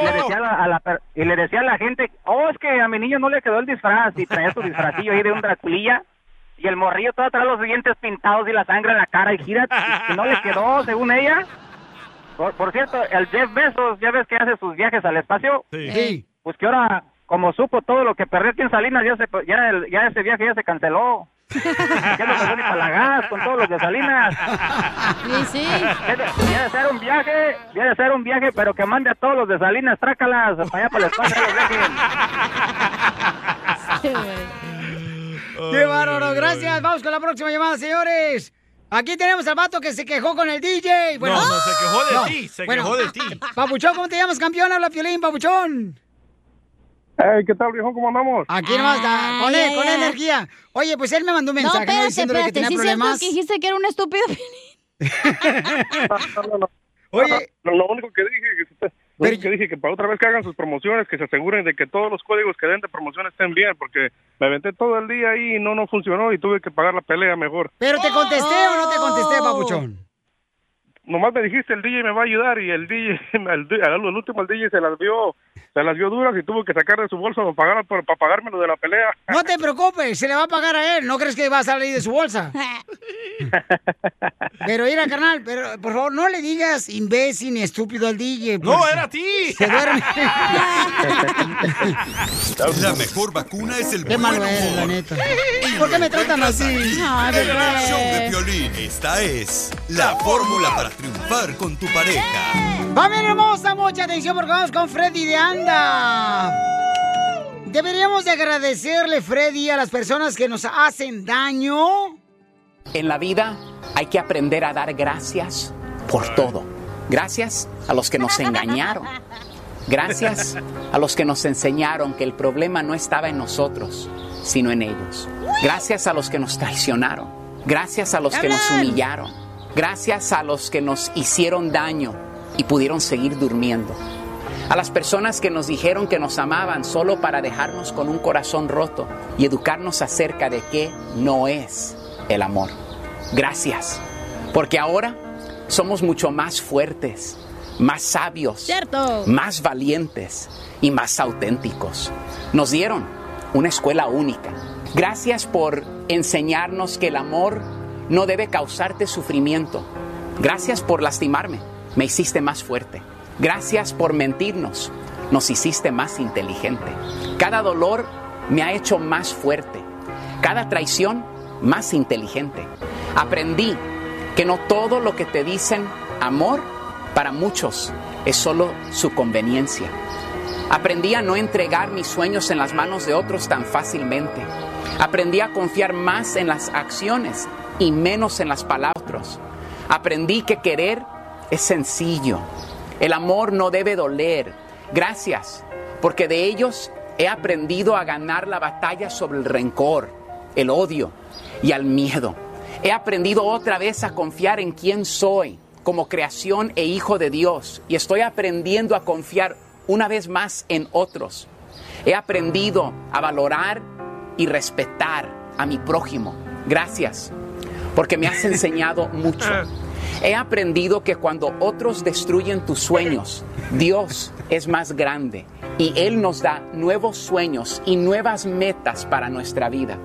Y le decía a la, a la y le decía a la gente, oh, es que a mi niño no le quedó el disfraz y traía su disfrazillo ahí de un Draculilla. Y el morrillo todo trae los dientes pintados y la sangre en la cara y gira, y no le quedó, según ella. Por, por cierto, el Jeff Bezos, ya ves que hace sus viajes al espacio.
Sí.
Pues que ahora, como supo todo lo que perdió aquí en Salinas, ya, se, ya, el- ya ese viaje ya se canceló. Ya no pagó ni para la gas con todos los de Salinas.
Sí, sí.
Ya de, ser un viaje, ya de ser un viaje, pero que mande a todos los de Salinas, trácalas para allá para el espacio. los dejen.
¡Qué bárbaro! Gracias. Vamos con la próxima llamada, señores. Aquí tenemos al vato que se quejó con el DJ.
No, no, se quejó de ti, se quejó de ti.
Papuchón, ¿cómo te llamas, campeón? Habla Piolín, Papuchón.
Hey, ¿qué tal, viejo? ¿Cómo andamos?
Aquí nomás, da- con, él, con energía. Oye, pues él me mandó un
No,
mensaje, ¿no?
espérate,
Diciéndole que
espérate.
tenía
¿Sí es cierto
problemas.
que dijiste que era un estúpido
Oye, lo, lo único que dije que, único que dije que para otra vez que hagan sus promociones, que se aseguren de que todos los códigos que den de promoción estén bien, porque me aventé todo el día ahí y no no funcionó y tuve que pagar la pelea mejor.
¿Pero te contesté o no te contesté,
Oh.
Papuchón?
Nomás me dijiste el DJ me va a ayudar y el DJ, el, al al último el DJ se las vio, se las vio duras y tuvo que sacar de su bolsa para pagar para, para pagarme lo de la pelea.
No te preocupes, se le va a pagar a él. ¿No crees que va a salir de su bolsa? Pero mira, carnal, pero por favor, no le digas imbécil ni estúpido al DJ.
No, era a ti.
Se duerme.
La mejor vacuna es el
Qué
buen
malo eres, la neta. ¿Por qué me tratan así? Ay,
En el show de Piolín, esta es la fórmula para triunfar con tu pareja.
Familia hermosa, mucha atención porque vamos con Freddy de Anda. Deberíamos de agradecerle, Freddy, a las personas que nos hacen daño.
En la vida hay que aprender a dar gracias por todo. Gracias a los que nos engañaron. Gracias a los que nos enseñaron que el problema no estaba en nosotros, sino en ellos. Gracias a los que nos traicionaron. Gracias a los que nos humillaron. Gracias a los que nos hicieron daño y pudieron seguir durmiendo. A las personas que nos dijeron que nos amaban solo para dejarnos con un corazón roto y educarnos acerca de qué no es el amor. Gracias, porque ahora somos mucho más fuertes, más sabios, más valientes y más auténticos. Nos dieron una escuela única. Gracias por enseñarnos que el amor no debe causarte sufrimiento. Gracias por lastimarme, me hiciste más fuerte. Gracias por mentirnos, nos hiciste más inteligente. Cada dolor me ha hecho más fuerte. Cada traición más inteligente. Aprendí que no todo lo que te dicen amor para muchos es solo su conveniencia. Aprendí a no entregar mis sueños en las manos de otros tan fácilmente. Aprendí a confiar más en las acciones y menos en las palabras. Aprendí que querer es sencillo. El amor no debe doler. Gracias, porque de ellos he aprendido a ganar la batalla sobre el rencor, el odio y al miedo. He aprendido otra vez a confiar en quién soy como creación e hijo de Dios y estoy aprendiendo a confiar una vez más en otros. He aprendido a valorar y respetar a mi prójimo. Gracias, porque me has enseñado mucho. He aprendido que cuando otros destruyen tus sueños, Dios es más grande y Él nos da nuevos sueños y nuevas metas para nuestra vida.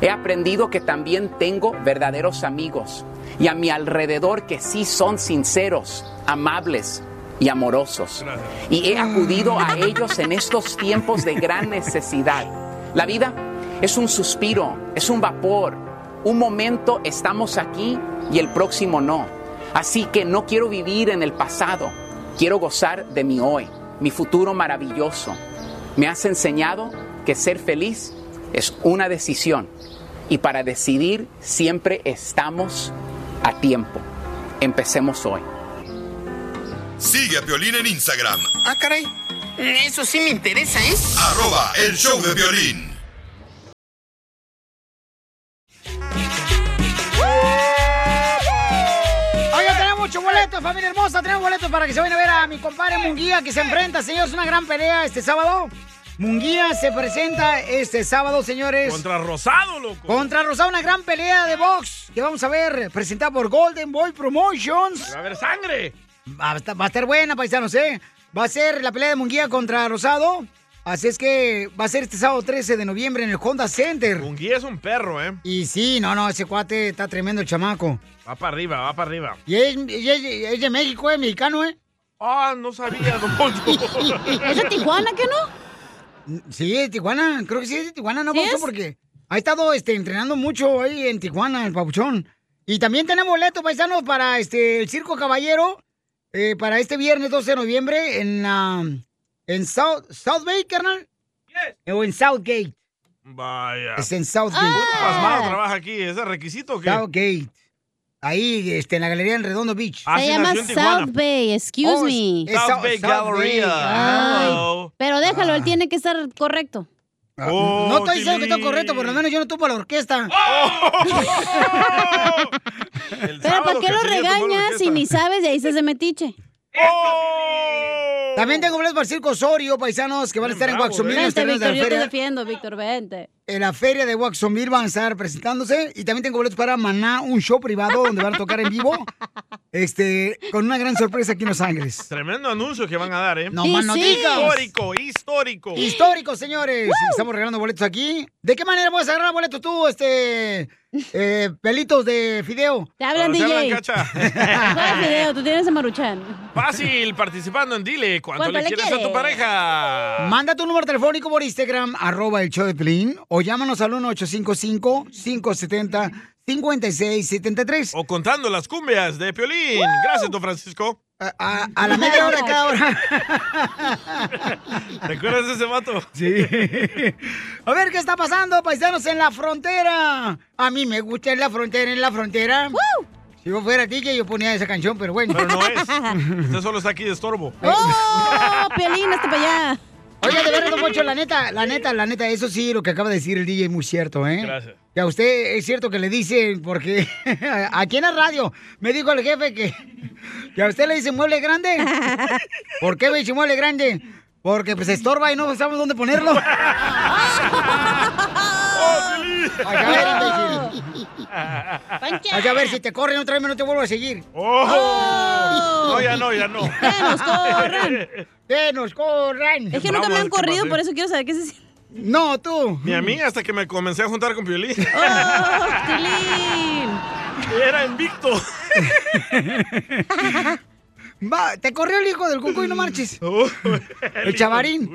He aprendido que también tengo verdaderos amigos y a mi alrededor que sí son sinceros, amables y amorosos. Y he acudido a ellos en estos tiempos de gran necesidad. La vida es un suspiro, es un vapor. Un momento estamos aquí y el próximo no. Así que no quiero vivir en el pasado, quiero gozar de mi hoy, mi futuro maravilloso. Me has enseñado que ser feliz es una decisión y para decidir siempre estamos a tiempo. Empecemos hoy.
Sigue a Piolín en Instagram,
Ah, caray. Eso sí me interesa, ¿eh?
arroba el show de violín.
Boletos, familia hermosa. Tenemos boletos para que se vayan a ver a mi compadre Munguía que se enfrenta, señores. Una gran pelea este sábado. Munguía se presenta este sábado, señores.
Contra Rosado, loco.
Contra Rosado, una gran pelea de box que vamos a ver, presentada por Golden Boy Promotions.
Va a haber sangre.
Va a, estar, va a estar buena, paisanos, ¿eh? Va a ser la pelea de Munguía contra Rosado. Así es que va a ser este sábado 13 de noviembre en el Honda Center.
Munguía es un perro, ¿eh?
Y sí, no, no, ese cuate está tremendo el chamaco.
Va para arriba, va para arriba.
Y es, y es- es de México, ¿eh? Mexicano, ¿eh?
Ah, no sabía, don Poncho.
¿Es de Tijuana, qué no? Sí, de Tijuana. Creo que sí es de Tijuana, ¿no,
¿Sí?
Porque ha estado este, entrenando mucho ahí en Tijuana, el Papuchón. Y también tenemos boletos, paisanos, para este, el Circo Caballero, eh, para este viernes 12 de noviembre en, ah, en South, South Bay, carnal. O en Southgate.
Vaya.
Es en Southgate.
Puro pasmado trabaja aquí. ¿Es de requisito o qué?
Southgate. Ahí, este, en la galería en Redondo Beach.
Ah,
Se llama. South Bay, excuse
Oh,
me.
es South Bay Galleria.
Ay, pero déjalo, él tiene que estar correcto.
Ah,
Oh,
no estoy diciendo que está correcto, por lo menos yo no topo la orquesta.
El
Pero ¿para qué lo regañas si ni sabes y ahí de metiche?
También tengo boletos para el Circo Osorio, paisanos, que van a estar en
bravo,
Waxomil,
¿eh?
Vente, Víctor,
la
yo te defiendo, Víctor, vente.
En la feria de Waxomil van a estar presentándose. Y también tengo boletos para Maná, un show privado donde van a tocar en vivo. Este, con una gran sorpresa aquí en Los Ángeles.
Tremendo anuncio que van a dar, ¿eh?
No más no digas.
Histórico, histórico.
Histórico, señores. Estamos regalando boletos aquí. ¿De qué manera puedes agarrar boletos tú, este, eh, pelitos de fideo?
Te hablan,
hablan,
DJ.
cacha.
¿Cuál video? Tú tienes a Maruchan.
Fácil, participando en Dile cuánto
¿Cuánto
le
le
quieres a tu pareja.
Manda tu número telefónico por Instagram, arroba el show de Pelín, o llámanos al 1-855-570-5673.
O contando las cumbias de Piolín. Gracias, don Francisco.
A, a- a la media hora cada hora.
¿Te acuerdas de ese vato?
Sí. A ver qué está pasando, paisanos, en la frontera. A mí me gusta en la frontera, en la frontera. Si yo fuera DJ, yo ponía esa canción, pero bueno.
Pero no es. Usted solo está aquí de estorbo.
¡Oh! Piolín, hasta para allá.
Oye, de verdad, Poncho, la neta, la neta, la neta, eso sí, lo que acaba de decir el DJ es muy cierto, ¿eh?
Gracias.
Que a usted es cierto que le dicen, porque aquí en la radio me dijo el jefe que, que a usted le dicen mueble grande. ¿Por qué me dice mueble grande? Porque pues estorba y no sabemos dónde ponerlo. Ay, a ver, imbécil. Ay, a ver, si te corren otra vez, no te vuelvo a seguir.
Oh. No, ya no, ya no.
¡Que nos corran!
¡Que nos corran!
Es que nunca me han corrido, por eso quiero saber qué se siente.
No, tú.
Ni a mí hasta que me comencé a juntar con Piolín.
¡Oh, Tilín!
Era invicto.
Va, te corrió el hijo del cucuy, no marches. el chavarín.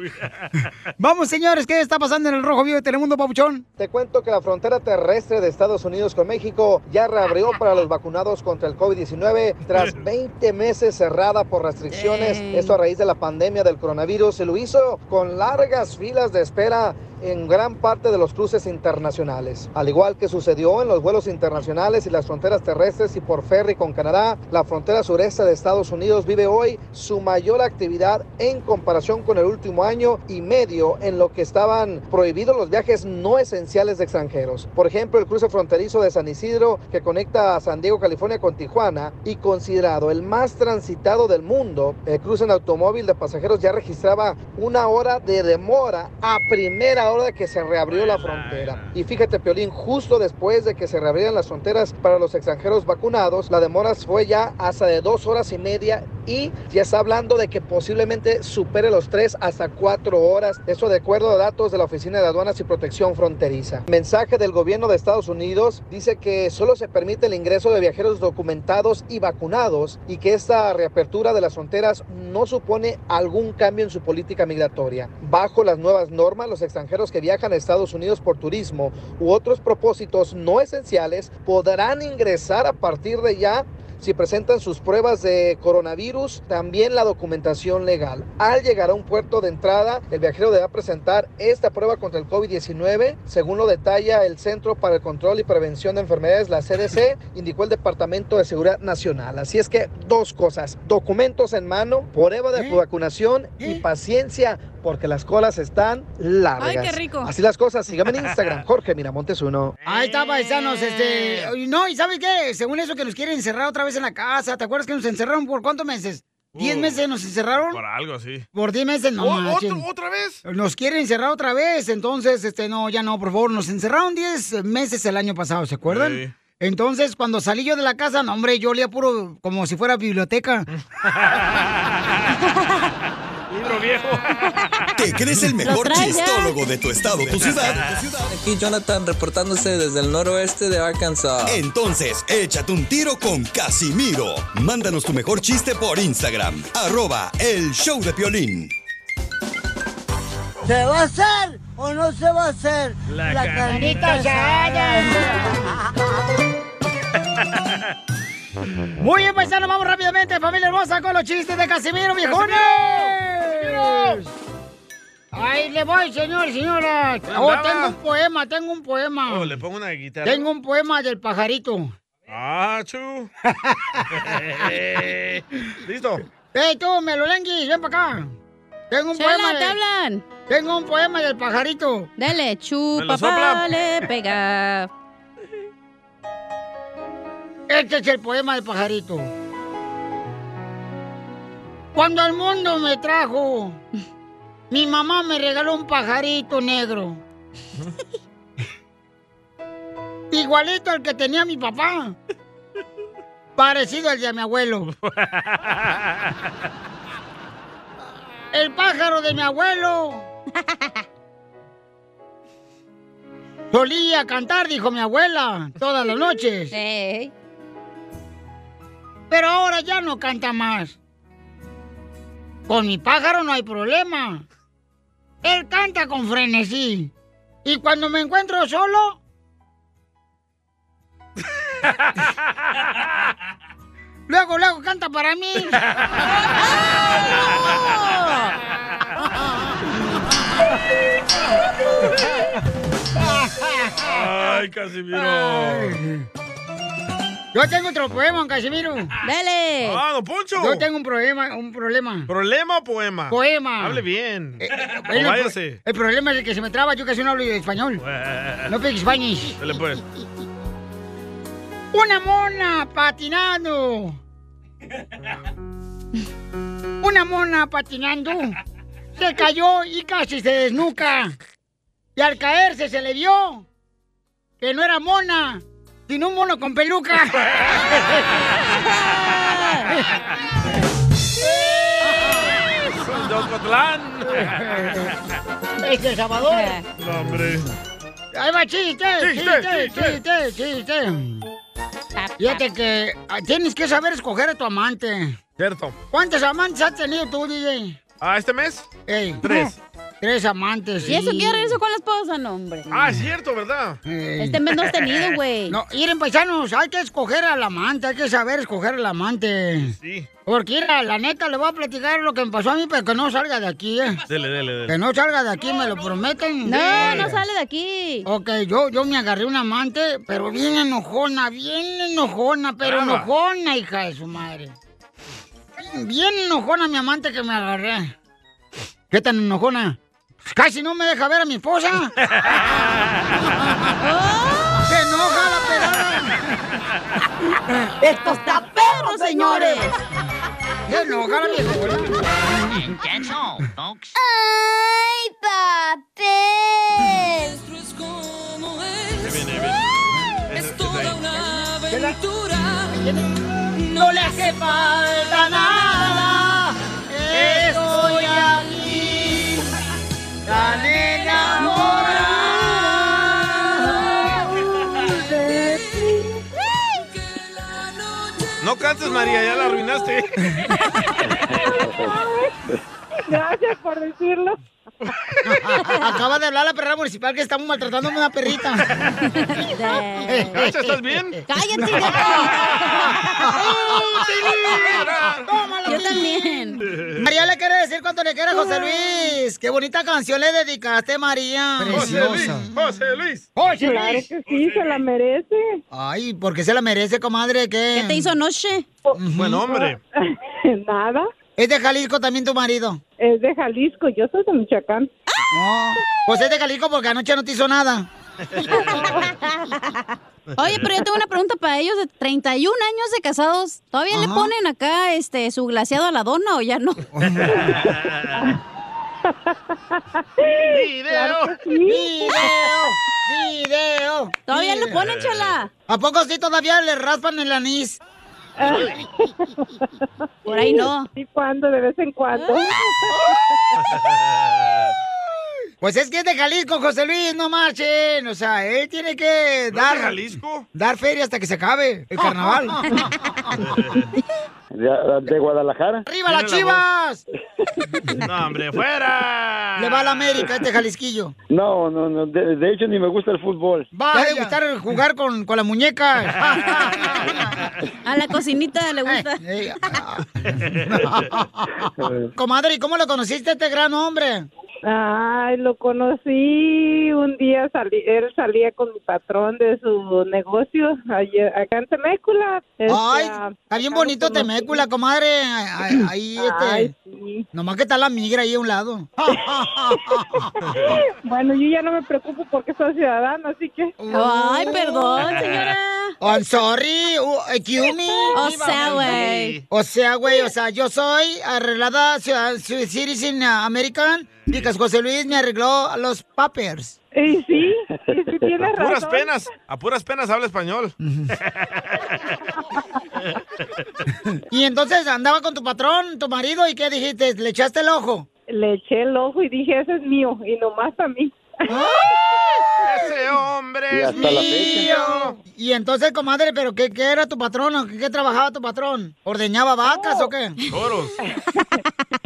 Vamos, señores, ¿qué está pasando en el Rojo Vivo de Telemundo, Papuchón?
Te cuento que la frontera terrestre de Estados Unidos con México ya reabrió para los vacunados contra el COVID-19 tras 20 meses cerrada por restricciones.
Ey.
Esto a raíz de la pandemia del coronavirus. Se lo hizo con largas filas de espera en gran parte de los cruces internacionales. Al igual que sucedió en los vuelos internacionales y las fronteras terrestres y por ferry con Canadá, la frontera sureste de Estados Unidos vive hoy su mayor actividad en comparación con el último año y medio en lo que estaban prohibidos los viajes no esenciales de extranjeros. Por ejemplo, el cruce fronterizo de San Isidro que conecta a San Diego, California con Tijuana y considerado el más transitado del mundo, el cruce en automóvil de pasajeros ya registraba una hora de demora a primera hora de que se reabrió la frontera. Y fíjate, Piolín, justo después de que se reabrieran las fronteras para los extranjeros vacunados, la demora fue ya hasta de dos horas y media y ya está hablando de que posiblemente supere los tres hasta cuatro horas. Eso de acuerdo a datos de la Oficina de Aduanas y Protección Fronteriza. Mensaje del gobierno de Estados Unidos dice que solo se permite el ingreso de viajeros documentados y vacunados y que esta reapertura de las fronteras no supone algún cambio en su política migratoria. Bajo las nuevas normas, los extranjeros que viajan a Estados Unidos por turismo u otros propósitos no esenciales podrán ingresar a partir de ya si presentan sus pruebas de coronavirus, también la documentación legal. Al llegar a un puerto de entrada, el viajero deberá presentar esta prueba contra el COVID-19, según lo detalla el Centro para el Control y Prevención de Enfermedades, la CDC, indicó el Departamento de Seguridad Nacional. Así es que dos cosas, documentos en mano, prueba de vacunación y paciencia, porque las colas están largas.
Ay, qué rico.
Así las cosas, síganme en Instagram, Jorge Miramontes uno.
Ahí está, paisanos, este... y No, ¿y sabes qué? Según eso que nos quieren encerrar otra vez en la casa, ¿te acuerdas que nos encerraron por cuántos meses? ¿Diez
Uh.
meses nos encerraron?
Por algo así.
Por 10 meses, no
¿O-
manchen.
otro- otra vez?
Nos quieren encerrar otra vez, entonces, este, no, ya no, por favor. Nos encerraron 10 meses el año pasado, ¿se acuerdan?
Sí.
Entonces, cuando salí yo de la casa, no, hombre, yo olía puro como si fuera biblioteca.
Viejo.
¿Te crees el mejor chistólogo de tu estado, tu ciudad?
Aquí Jonathan reportándose desde el noroeste de Arkansas.
Entonces, échate un tiro con Casimiro. Mándanos tu mejor chiste por Instagram. Arroba el show de Piolín.
¿Se va a hacer o no se va a hacer?
La
carnita
Muy bien, paisano, vamos rápidamente, familia hermosa, con los chistes de Casimiro, viejones. Ahí le voy, señor y señora. Oh, tengo un poema, tengo un poema.
Oh, le pongo una guitarra.
Tengo un poema del pajarito.
Ah, chu. Listo.
¡Ey, tú, Melolenguis, ven para acá! Tengo un
Chela,
poema.
te hablan.
Tengo un poema del pajarito.
Dale,
¿Me
chupa,
lo sopla?
le pega.
Este es el poema del pajarito. Cuando el mundo me trajo, mi mamá me regaló un pajarito negro. Igualito al que tenía mi papá. Parecido al de mi abuelo. El pájaro de mi abuelo. Solía cantar, dijo mi abuela, todas las noches. Pero ahora ya no canta más. Con mi pájaro no hay problema. Él canta con frenesí. Y cuando me encuentro solo... luego, luego canta para mí.
Ay, Casimiro.
Yo tengo otro poema, don Casimiro.
Dale.
Ah, don Poncho.
Yo tengo un problema, un problema.
¿Problema o poema?
Poema.
Hable bien. O
el,
váyase.
el problema es el que se me traba, yo casi no hablo español. No speak Spanish.
Dale pues.
Una mona patinando. Una mona patinando. Se cayó y casi se desnuca. Y al caerse se le vio que no era mona, sino un mono con peluca.
De Ocotlán.
Es de Salvador.
No, hombre.
Ahí va chiste,
Chiste,
chiste,
chiste.
chiste, chiste. Fíjate que ah, tienes que saber escoger a tu amante.
Cierto.
¿Cuántos amantes has tenido tú, DJ?
¿Ah, este mes?
Ey.
Tres.
Tres amantes.
¿Y eso quiere regreso con la esposa? No, hombre.
Ah, es cierto, ¿verdad?
Ey.
Este mes no has tenido, güey.
No, miren, paisanos, hay que escoger al amante, hay que saber escoger al amante.
Sí.
Porque, mira, la neta, le voy a platicar lo que me pasó a mí, pero que no salga de aquí, ¿eh?
Dele, dele, dele.
Que no salga de aquí, me lo prometen.
No, no sale de aquí.
Ok, yo, yo me agarré una amante, pero bien enojona, bien enojona, pero
Brava.
enojona, hija de su madre. Bien enojona mi amante que me agarré. ¿Qué tan enojona? Casi no me deja ver a mi esposa. ¡Se enoja la pelada!
¡Esto está perro, señores!
¡Se enoja la viejona!
¡Ay, papel!
Es toda una aventura.
No le hace falta nada. Tan
No cantes, María, ya la arruinaste.
Gracias por decirlo.
Acaba de hablar la perra municipal que estamos maltratando a una perrita.
Cacha, ¿estás bien?
¡Cállate, Yo también.
María le quiere decir cuánto le quiere a José Luis. Qué bonita canción le dedicaste, María.
José Luis, José Luis.
Claro que sí, se la merece.
Ay, ¿por qué se la merece, comadre? ¿Qué?
¿Qué te hizo noche?
Buen hombre.
Nada.
¿Es de Jalisco también tu marido?
Es de Jalisco, yo soy de Michoacán.
No. Pues es de Jalisco porque anoche no te hizo nada.
Oye, pero yo tengo una pregunta para ellos de 31 años de casados. ¿Todavía le ponen acá este su glaseado a la dona o ya no?
¡Video!
¡Video! ¡Video!
¿Todavía le ponen, chala?
¿A poco sí todavía le raspan el anís?
Por ahí no.
¿Y cuándo? De vez en cuando.
Pues es que es de Jalisco, José Luis, no marchen. O sea, él tiene que
¿No
dar,
Jalisco?
dar feria hasta que se acabe el carnaval.
De, de Guadalajara.
¡Arriba las
la
chivas!
No, hombre, fuera.
Le va a la América este Jalisquillo.
No, no, no. De, de hecho, ni me gusta el fútbol.
Va a gustar jugar con, con la muñeca.
A la cocinita le gusta.
Eh, Comadre, ¿y cómo lo conociste a este gran hombre?
Ay, lo conocí un día, salí, él salía con mi patrón de su negocio allá- acá en Temécula. Este,
Ay, está bien bonito. Temécula, comadre. Ahí, ahí, este.
Ay, sí.
Nomás que está la migra ahí a un lado.
Bueno, yo ya no me preocupo porque soy ciudadana, así que...
Ay, perdón, señora.
Oh, I'm sorry, uh, excuse me.
O sea, güey.
O sea, güey, o sea, yo soy arreglada ciudad- ci- citizen uh, American because José Luis me arregló los papers.
Y sí, y sí tienes
A puras
razón.
penas, a puras penas habla español.
Y entonces andaba con tu patrón, tu marido, ¿y qué dijiste? ¿Le echaste el ojo?
Le eché el ojo y dije, ese es mío, y nomás a mí.
Ese hombre
Y
es
la
mío.
Y entonces, comadre, ¿pero qué, qué era tu patrón? o ¿Qué, qué trabajaba tu patrón? ¿Ordeñaba vacas o qué?
Toros.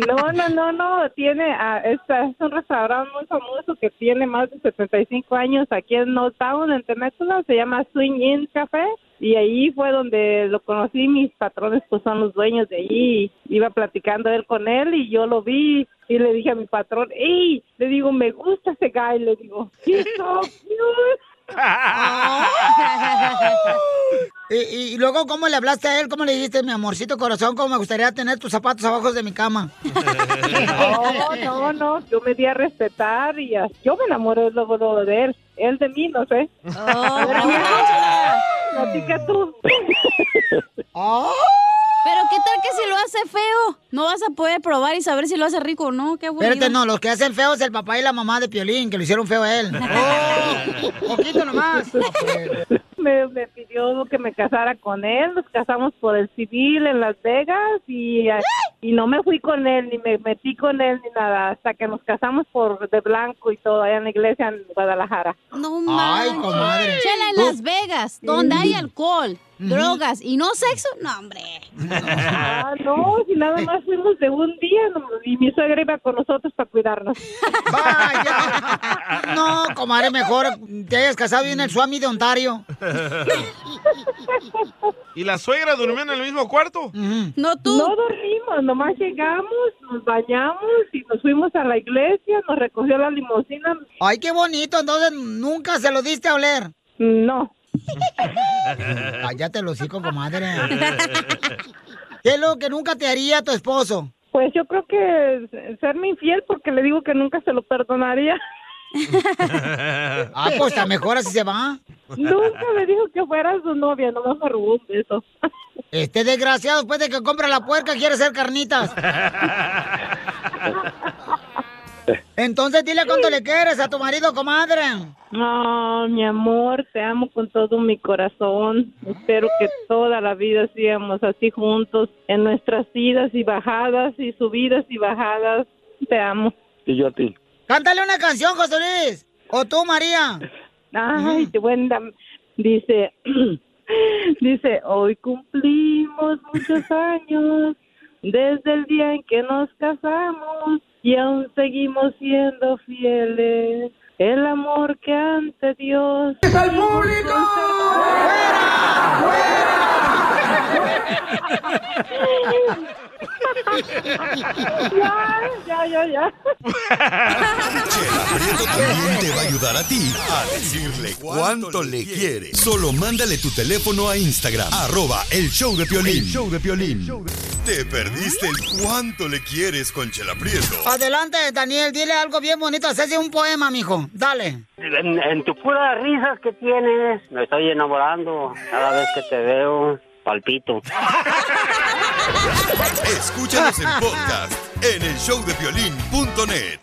No, no, no, no, tiene, ah, esta- es un restaurante muy famoso que tiene más de 75 años aquí en North Town, en Temétula, se llama Swing In Café, y ahí fue donde lo conocí, mis patrones pues son los dueños de allí, iba platicando él con él y yo lo vi y le dije a mi patrón, ¡Ey! Le digo, me gusta ese guy, le digo, "He's so cute".
Y, luego, ¿cómo le hablaste a él? ¿Cómo le dijiste, mi amorcito corazón, cómo me gustaría tener tus zapatos abajo de mi cama?
No, no, no, yo me di a respetar y ah, yo me enamoré luego, luego de él, él de mí, no sé.
Oh, chala.
Platica tú.
Pero ¿qué tal que si lo hace feo? No vas a poder probar y saber si lo hace rico o no. Qué aburrido.
Espérate, no, los que hacen feo es el papá y la mamá de Piolín, que lo hicieron feo a él. Oh, poquito nomás.
me, me pidió que me casara con él. Nos casamos por el civil en Las Vegas y, y no me fui con él, ni me metí con él, ni nada, hasta que nos casamos por de blanco y todo, allá en la iglesia en Guadalajara.
No
Ay,
manches.
comadre.
Chela, en Las Vegas, donde hay alcohol, drogas y no sexo, no, hombre.
Ah, no, si nada más fuimos de un día no, y mi suegra iba con nosotros para cuidarnos.
No, comadre, mejor te hayas casado en el Swami de Ontario.
¿Y la suegra durmió en el mismo cuarto?
No tú.
No dormimos, nomás llegamos, nos bañamos y nos fuimos a la iglesia, nos recogió la limusina.
Ay, qué bonito. Entonces, ¿nunca se lo diste a oler?
No.
Cállate los hijos, comadre. ¿Qué es lo que nunca te haría tu esposo?
Pues yo creo que serme infiel porque le digo que nunca se lo perdonaría.
Ah, pues está mejor así se va.
Nunca me dijo que fuera su novia, nomás me robó un beso.
Este desgraciado, después de que compra la puerca, quiere hacer carnitas. Entonces dile cuánto le quieres a tu marido, comadre.
No, mi amor, te amo con todo mi corazón. Espero que toda la vida sigamos así juntos, en nuestras idas y bajadas y subidas y bajadas. Te amo.
Y yo a ti.
Cántale una canción, José Luis. O tú, María.
Ay, qué buena. Dice, dice, hoy cumplimos muchos años desde el día en que nos casamos y aún seguimos siendo fieles. El amor que ante Dios.
¡Al público!
ya, ya, ya, ya.
Prieto también te va a ayudar a ti a decirle cuánto le quiere. Solo mándale tu teléfono a Instagram, arroba el show de Piolín.
El
show de Piolín. Te perdiste el cuánto le quieres con Chela Prieto.
Adelante, Daniel, dile algo bien bonito. Hacese un poema, mijo. Dale.
En, en tu puras risas que tienes, me estoy enamorando. Cada vez que te veo, palpito.
Escúchanos en podcast en el showdepiolín.net.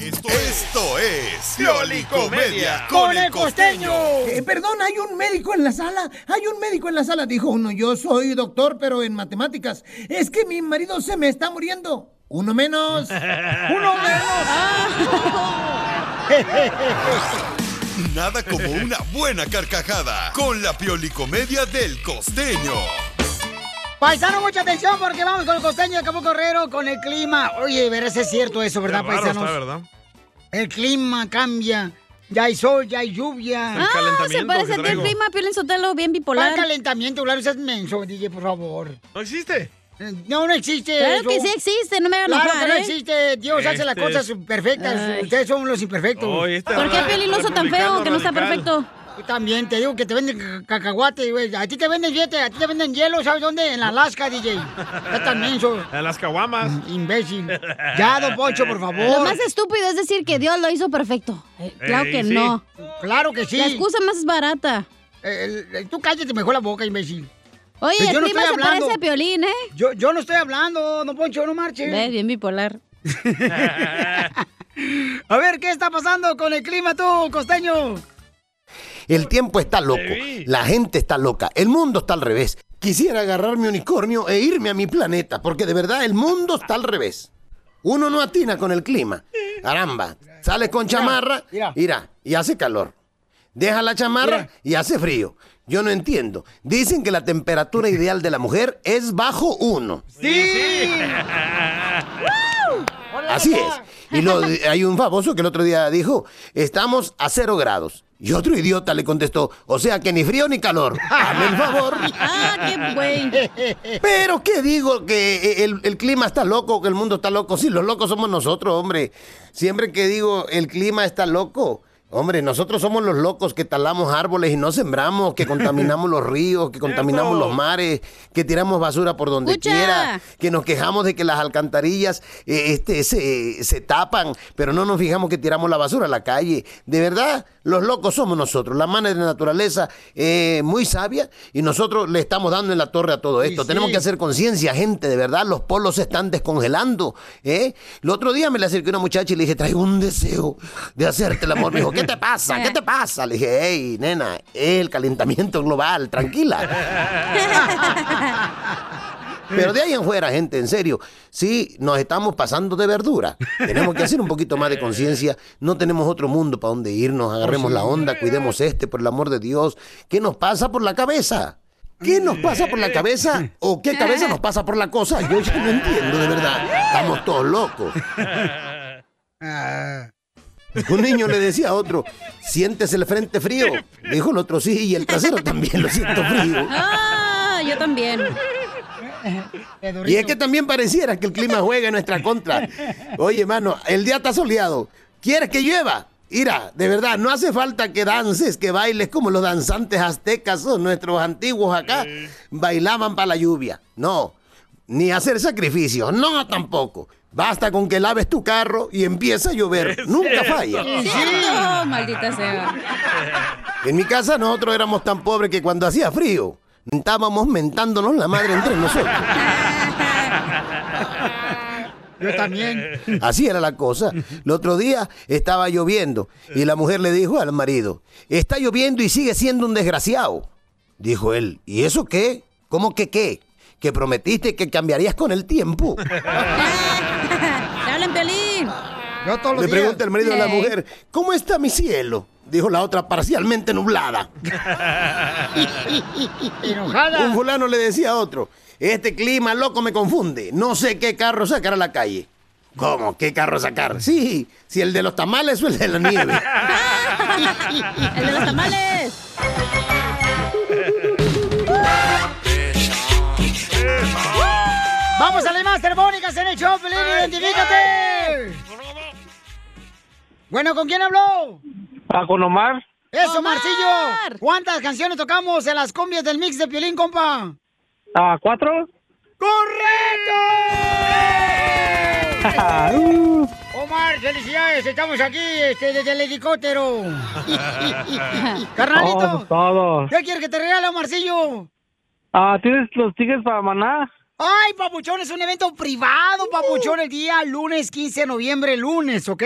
Esto, esto es Piolicomedia con el costeño.
Eh, perdón, hay un médico en la sala. Hay un médico en la sala. Dijo uno, yo soy doctor, pero en matemáticas. Es que mi marido se me está muriendo. Uno menos. Uno
Nada como una buena carcajada con la Piolicomedia del costeño.
Paisano, mucha atención porque vamos con el costeño de Cabo Correro con el clima. Oye, verás, es cierto eso, ¿verdad,
Qué raro
paisanos?
está, ¿verdad?
El clima cambia. Ya hay sol, ya hay lluvia.
Ah, se parece a ti el clima, Piolín Sotelo, bien bipolar.
¿Cuál calentamiento, claro? Seas menso, DJ, por favor.
¿No existe?
No, no existe
Claro
eso.
que sí existe, no me hagan
Claro
enojar,
que no
¿eh?
existe. Dios hace las
Este
cosas perfectas.
Ay.
Ustedes son los imperfectos.
Oh, este
¿Por qué hizo tan feo que no está perfecto?
Tú también te digo que te venden ca- cacahuate, güey. A ti te venden, a ti te venden hielo, ¿sabes dónde? En Alaska, DJ. Ya tan menso.
En las caguamas.
Imbécil. Ya, don Poncho, por favor.
Lo más estúpido es decir que Dios lo hizo perfecto. Eh, claro
Ey,
que
sí.
no.
Claro que sí.
La excusa más barata.
Eh, el- tú cállate mejor la boca, imbécil.
Oye,
Pues
el
yo no
clima
estoy
se
hablando.
parece a Piolín, ¿eh?
Yo, yo no estoy hablando, don Poncho, no marche.
Ve, bien bipolar.
A ver, ¿qué está pasando con el clima tú, costeño?
El tiempo está loco, la gente está loca, el mundo está al revés. Quisiera agarrar mi unicornio e irme a mi planeta, porque de verdad el mundo está al revés. Uno no atina con el clima. Caramba, sales con chamarra,
mira,
y hace calor. Deja la chamarra y hace frío. Yo no entiendo. Dicen que la temperatura ideal de la mujer es bajo uno.
¡Sí!
Así es. Y lo- hay un famoso que el otro día dijo, estamos a cero grados. Y otro idiota le contestó, o sea que ni frío ni calor. Hazme el favor.
Ah, qué güey.
Pero ¿qué digo? Que el, el clima está loco, que el mundo está loco. Sí, los locos somos nosotros, hombre. Siempre que digo el clima está loco, hombre, nosotros somos los locos que talamos árboles y no sembramos, que contaminamos los ríos, que contaminamos los mares, que tiramos basura por donde
Escucha.
quiera, que nos quejamos de que las alcantarillas eh, este, se, se tapan, pero no nos fijamos que tiramos la basura a la calle. De verdad, los locos somos nosotros. La madre de la naturaleza es muy sabia y nosotros le estamos dando en la torre a todo esto.
sí.
Tenemos que hacer conciencia, gente, de verdad. Los polos se están descongelando. ¿eh? El otro día me le acerqué a una muchacha y le dije, traigo un deseo de hacerte el amor. Me dijo, ¿qué te pasa? ¿Qué te pasa? Le dije, hey, nena, el calentamiento global, tranquila. Pero de ahí en fuera, gente, en serio, sí, nos estamos pasando de verdura. Tenemos que hacer un poquito más de conciencia. No tenemos otro mundo para donde irnos. Agarremos la onda, cuidemos este, por el amor de Dios. ¿Qué nos pasa por la cabeza? ¿Qué nos pasa por la cabeza? ¿O qué cabeza nos pasa por la cosa? Yo ya no entiendo, de verdad. Estamos todos locos. Un niño le decía a otro, ¿sientes el frente frío? Dijo el otro, sí, y el trasero también lo siento frío.
Ah, yo también.
Y es que también pareciera que el clima juega en nuestra contra. Oye, mano, el día está soleado. ¿Quieres que llueva? Mira, de verdad, no hace falta que dances, que bailes como los danzantes aztecas o nuestros antiguos acá bailaban para la lluvia. No, ni hacer sacrificios, no tampoco. Basta con que laves tu carro y empieza a llover. Nunca falla.
Oh, maldita sea.
En mi casa nosotros éramos tan pobres que cuando hacía frío, estábamos mentándonos la madre entre nosotros.
Yo también.
Así era la cosa. El otro día estaba lloviendo y la mujer le dijo al marido, está lloviendo y sigue siendo un desgraciado. Dijo él, ¿y eso qué? ¿Cómo que qué? Que prometiste que cambiarías con el tiempo. Le
días.
pregunta el marido a la mujer, ¿cómo está mi cielo? Dijo la otra parcialmente nublada.
Enojada.
Un fulano le decía a otro, este clima loco me confunde, no sé qué carro sacar a la calle. ¿Cómo? ¿Qué carro sacar? Sí, si el de los tamales o el de la nieve.
¡El de los tamales!
Vamos a las más telefónicas en el show, Pelín, identifícate. Bueno, ¿con quién habló?
Ah, con Omar.
Eso, Marcillo. ¿Cuántas canciones tocamos en las cumbias del mix de Piolín, compa?
Ah, ¿cuatro?
¡Correcto!
Uh.
Omar, felicidades, estamos aquí este, desde el helicóptero. Carnalito,
Todo.
¿qué quieres que te regale, Marcillo?
Ah, ¿tienes los tickets para Maná?
Ay, Papuchón, es un evento privado, Papuchón, el día lunes 15 de noviembre, lunes, ¿ok?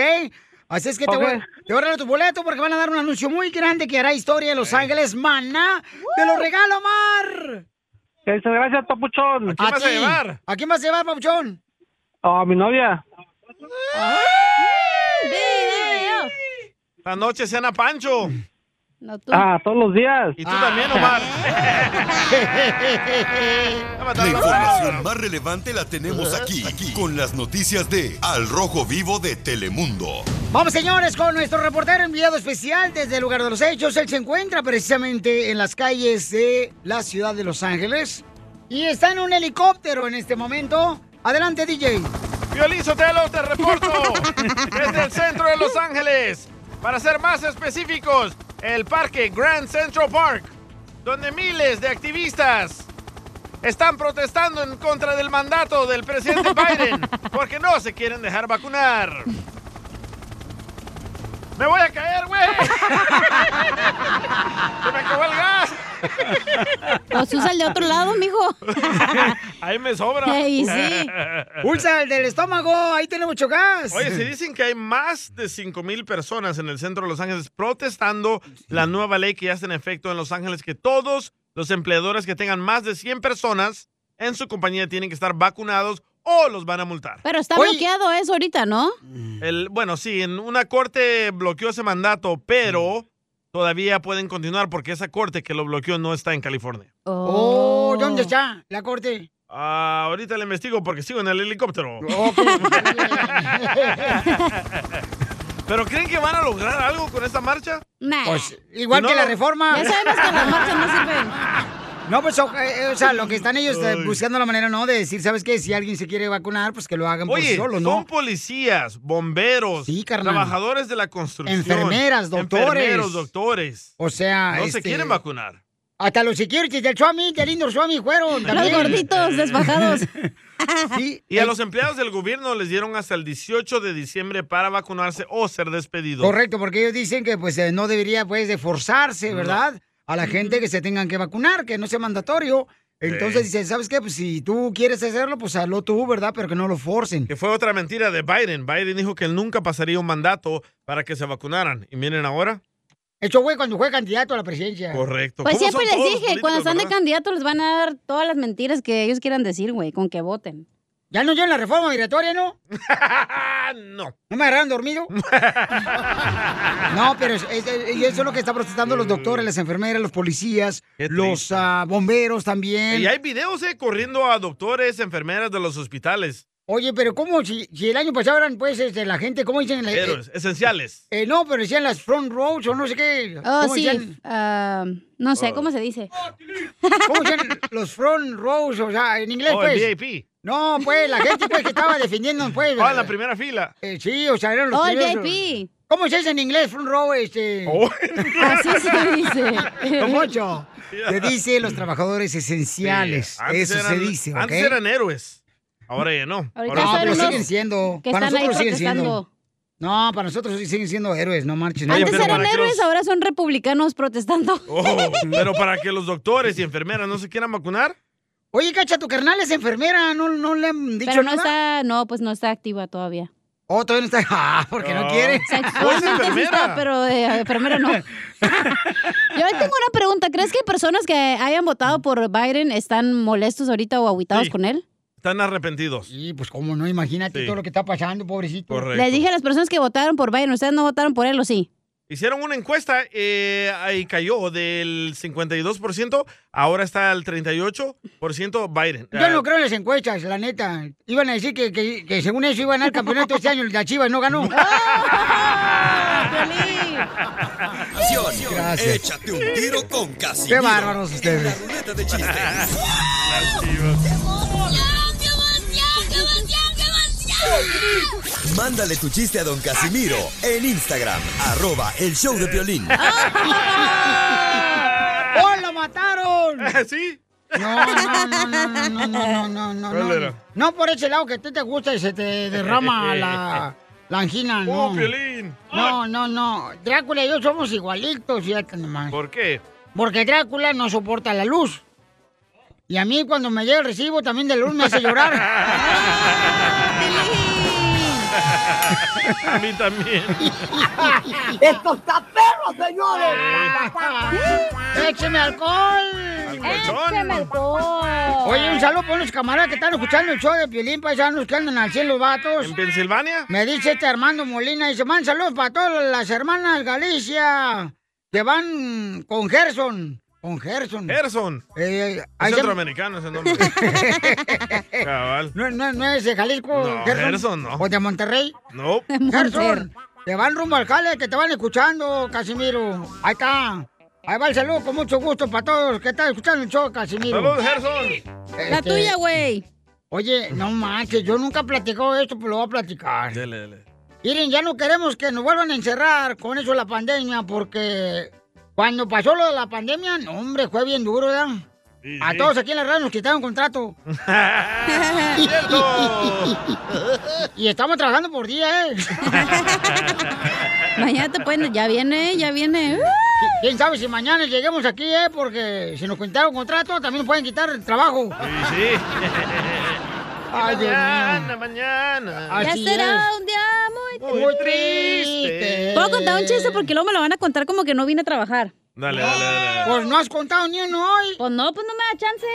Así es que te, voy, te voy a regalar tu boleto porque van a dar un anuncio muy grande que hará historia en Los Ángeles. Maná, te lo regalo, Mar.
Muchas gracias, papuchón.
¿A quién vas a llevar? ¿A quién vas a llevar, Papuchón?
A mi novia.
¡Video!
La noche cena Pancho.
No, tú.
Ah, todos los días.
Y tú también, Omar.
La información más relevante la tenemos aquí, aquí, con las noticias de Al Rojo Vivo de Telemundo.
Vamos, señores, con nuestro reportero enviado especial desde el lugar de los hechos. Él se encuentra precisamente en las calles de la ciudad de Los Ángeles y está en un helicóptero en este momento. Adelante, DJ.
Violín Sotelo, te reporto desde el centro de Los Ángeles. Para ser más específicos, el parque Grand Central Park, donde miles de activistas están protestando en contra del mandato del presidente Biden porque no se quieren dejar vacunar. ¡Me voy a caer, güey! ¡Se me acabó el gas!
Pues usa el de otro lado, mijo.
Ahí me sobra.
Ey, sí.
Pulsa el del estómago, ahí tiene mucho gas.
Oye, se dicen que hay más de 5 mil personas en el centro de Los Ángeles protestando la nueva ley que ya está en efecto en Los Ángeles, que todos los empleadores que tengan más de 100 personas en su compañía tienen que estar vacunados o los van a multar.
Pero está bloqueado eso ahorita, ¿no?
El, bueno, sí, en una corte bloqueó ese mandato, pero todavía pueden continuar porque esa corte que lo bloqueó no está en California.
Oh, ¿dónde está la corte?
Ah, ahorita le investigo porque sigo en el helicóptero. ¿Pero creen que van a lograr algo con esta marcha?
Nah.
Pues, igual
Si no
que la reforma.
Ya sabemos que las marchas no sirven.
No, pues, o, eh, o sea, lo que están ellos eh, buscando la manera, ¿no? De decir, ¿sabes qué? Si alguien se quiere vacunar, pues que lo hagan por sí
Oye,
solos,
son
¿no?
policías, bomberos, trabajadores de la construcción,
Enfermeras, doctores.
enfermeros, doctores.
O sea,
no
este,
se quieren vacunar.
Hasta los securities del Suami, del Indoor Suami fueron.
Los
también.
gorditos desfajados.
Sí,
Y a
eh,
los empleados del gobierno les dieron hasta el 18 de diciembre para vacunarse o ser despedidos.
Correcto, porque ellos dicen que pues eh, no debería pues de forzarse, ¿verdad? A la gente que se tengan que vacunar, que no sea mandatorio. Entonces
Sí.
dice, ¿sabes qué? Pues si tú quieres hacerlo, pues hazlo tú, ¿verdad? Pero que no lo forcen.
Que fue otra mentira de Biden. Biden dijo que él nunca pasaría un mandato para que se vacunaran. Y miren ahora.
Hecho, güey, cuando fue candidato a la presidencia.
Correcto.
Pues
¿Cómo
siempre les dije, cuando están de candidato les van a dar todas las mentiras que ellos quieran decir, güey, con que voten.
¿Ya no llevan la reforma migratoria, no?
no.
¿No me agarraron dormido? no, pero es- es- y eso es lo que están protestando los doctores, las enfermeras, los policías, los ah, bomberos también.
Y hay videos, eh, corriendo a doctores, enfermeras de los hospitales.
Oye, pero ¿cómo? Si, si el año pasado eran, pues, este, la gente, ¿cómo dicen? Eh,
Héroes, esenciales.
eh, no, pero decían las front rows o no sé qué.
Oh,
¿Cómo
sí.
decían?
ah, no sé,
Oh.
¿cómo se dice?
¿Cómo decían los front rows? O sea, en inglés,
Oh, el
pues.
VIP.
No, pues, la gente, pues, que estaba defendiendo, pues.
Ah, en la primera fila.
Eh, sí, o sea, eran los
Oh, el
primeros.
VIP.
¿Cómo se dice en inglés, front row, este?
Oh.
Así se dice.
Poncho, Se dice los trabajadores esenciales.
Sí,
Eso
eran-
se dice, ¿ok?
Antes eran héroes. Ahora ya no.
Ahorita
Ahora
No, pero
unos
siguen siendo.
que
Para
están ahí
nosotros siguen siendo.
protestando.
No, para nosotros sí siguen siendo héroes, no marchen.
Antes
pero
eran héroes,
los-
ahora son republicanos protestando.
Oh, pero para que los doctores y enfermeras no se quieran vacunar.
Oye, Cacha, tu carnal es enfermera, ¿no, no le han dicho
Pero no
nada?
está, no, pues no está activa todavía.
Oh, todavía no está. Ah, porque no
Oh.
quiere.
Sexualmente sí está, pero de enfermera no. Yo tengo una pregunta. ¿Crees que personas que hayan votado por Biden están molestos ahorita o aguitados
Sí.
con él?
Están arrepentidos.
Sí, pues cómo no, imagínate
Sí.
todo lo que está pasando, pobrecito.
Correcto.
Les dije a las personas que votaron por Biden, ¿ustedes no votaron por él o sí?
Hicieron una encuesta eh, ahí cayó del 52%, ahora está al 38% Biden.
Yo
Ah,
no creo en las encuestas, la neta. Iban a decir que, que- que según eso iban al campeonato este año, la Chivas no ganó.
Acción.
Gracias.
Échate un tiro con Casimiro.
Qué bárbaros
En
ustedes.
la ruleta de chistes. Mándale tu chiste a don Casimiro en Instagram, arroba el show de violín.
¡Oh, lo mataron!
¿Sí?
No, no, no, no, no, no, no, no, no. No por ese lado que a ti te gusta y se te derrama la, la angina, no.
¡Oh, Piolín!
No, no, no. Drácula y yo somos igualitos, fíjate nomás.
¿Por qué?
Porque Drácula no soporta la luz. Y a mí cuando me llega el recibo también de luz me hace llorar.
A mí también.
¡Esto está perro, señores!
¡Écheme alcohol!
¡Écheme alcohol!
Oye, un saludo para unos camaradas que están escuchando el show de Piolín, paisanos que andan al cielo, vatos.
¿En Pensilvania?
Me dice este Armando Molina, dice, man, saludos para todas las hermanas Galicia que van con Gerson. Con Gerson.
Gerson.
Eh,
Es
ahí se-
centroamericano ese nombre. Cabal.
no, no, no es de Jalisco,
No, Gerson no.
¿O de Monterrey?
No.
Gerson. Te van rumbo al jale, que te van escuchando, Casimiro. Ahí está. Ahí va el saludo con mucho gusto para todos los que están escuchando el show, Casimiro.
Saludos, Gerson.
La
Este,
tuya, güey.
Oye, no manches, yo nunca he platicado esto, pero lo voy a platicar.
Dele, dele.
Miren, ya no queremos que nos vuelvan a encerrar con eso de la pandemia, porque cuando pasó lo de la pandemia, no, hombre, fue bien duro, ¿ya?
Sí,
A
sí.
todos aquí en la radio nos quitaron contrato. Y estamos trabajando por día, ¿eh?
Mañana te pueden, ya viene, ya viene.
¿Quién sabe si mañana lleguemos aquí, eh? Porque si nos quitaron contrato, también nos pueden quitar el trabajo.
Sí, sí.
Ay,
mañana, mañana.
Ya será
es.
un día muy
Muy
triste. ¿Puedo contar un chiste? Porque luego me lo van a contar como que no vine a trabajar.
Dale, dale, dale.
Pues no has contado ni uno hoy.
Pues no, pues no me da chance.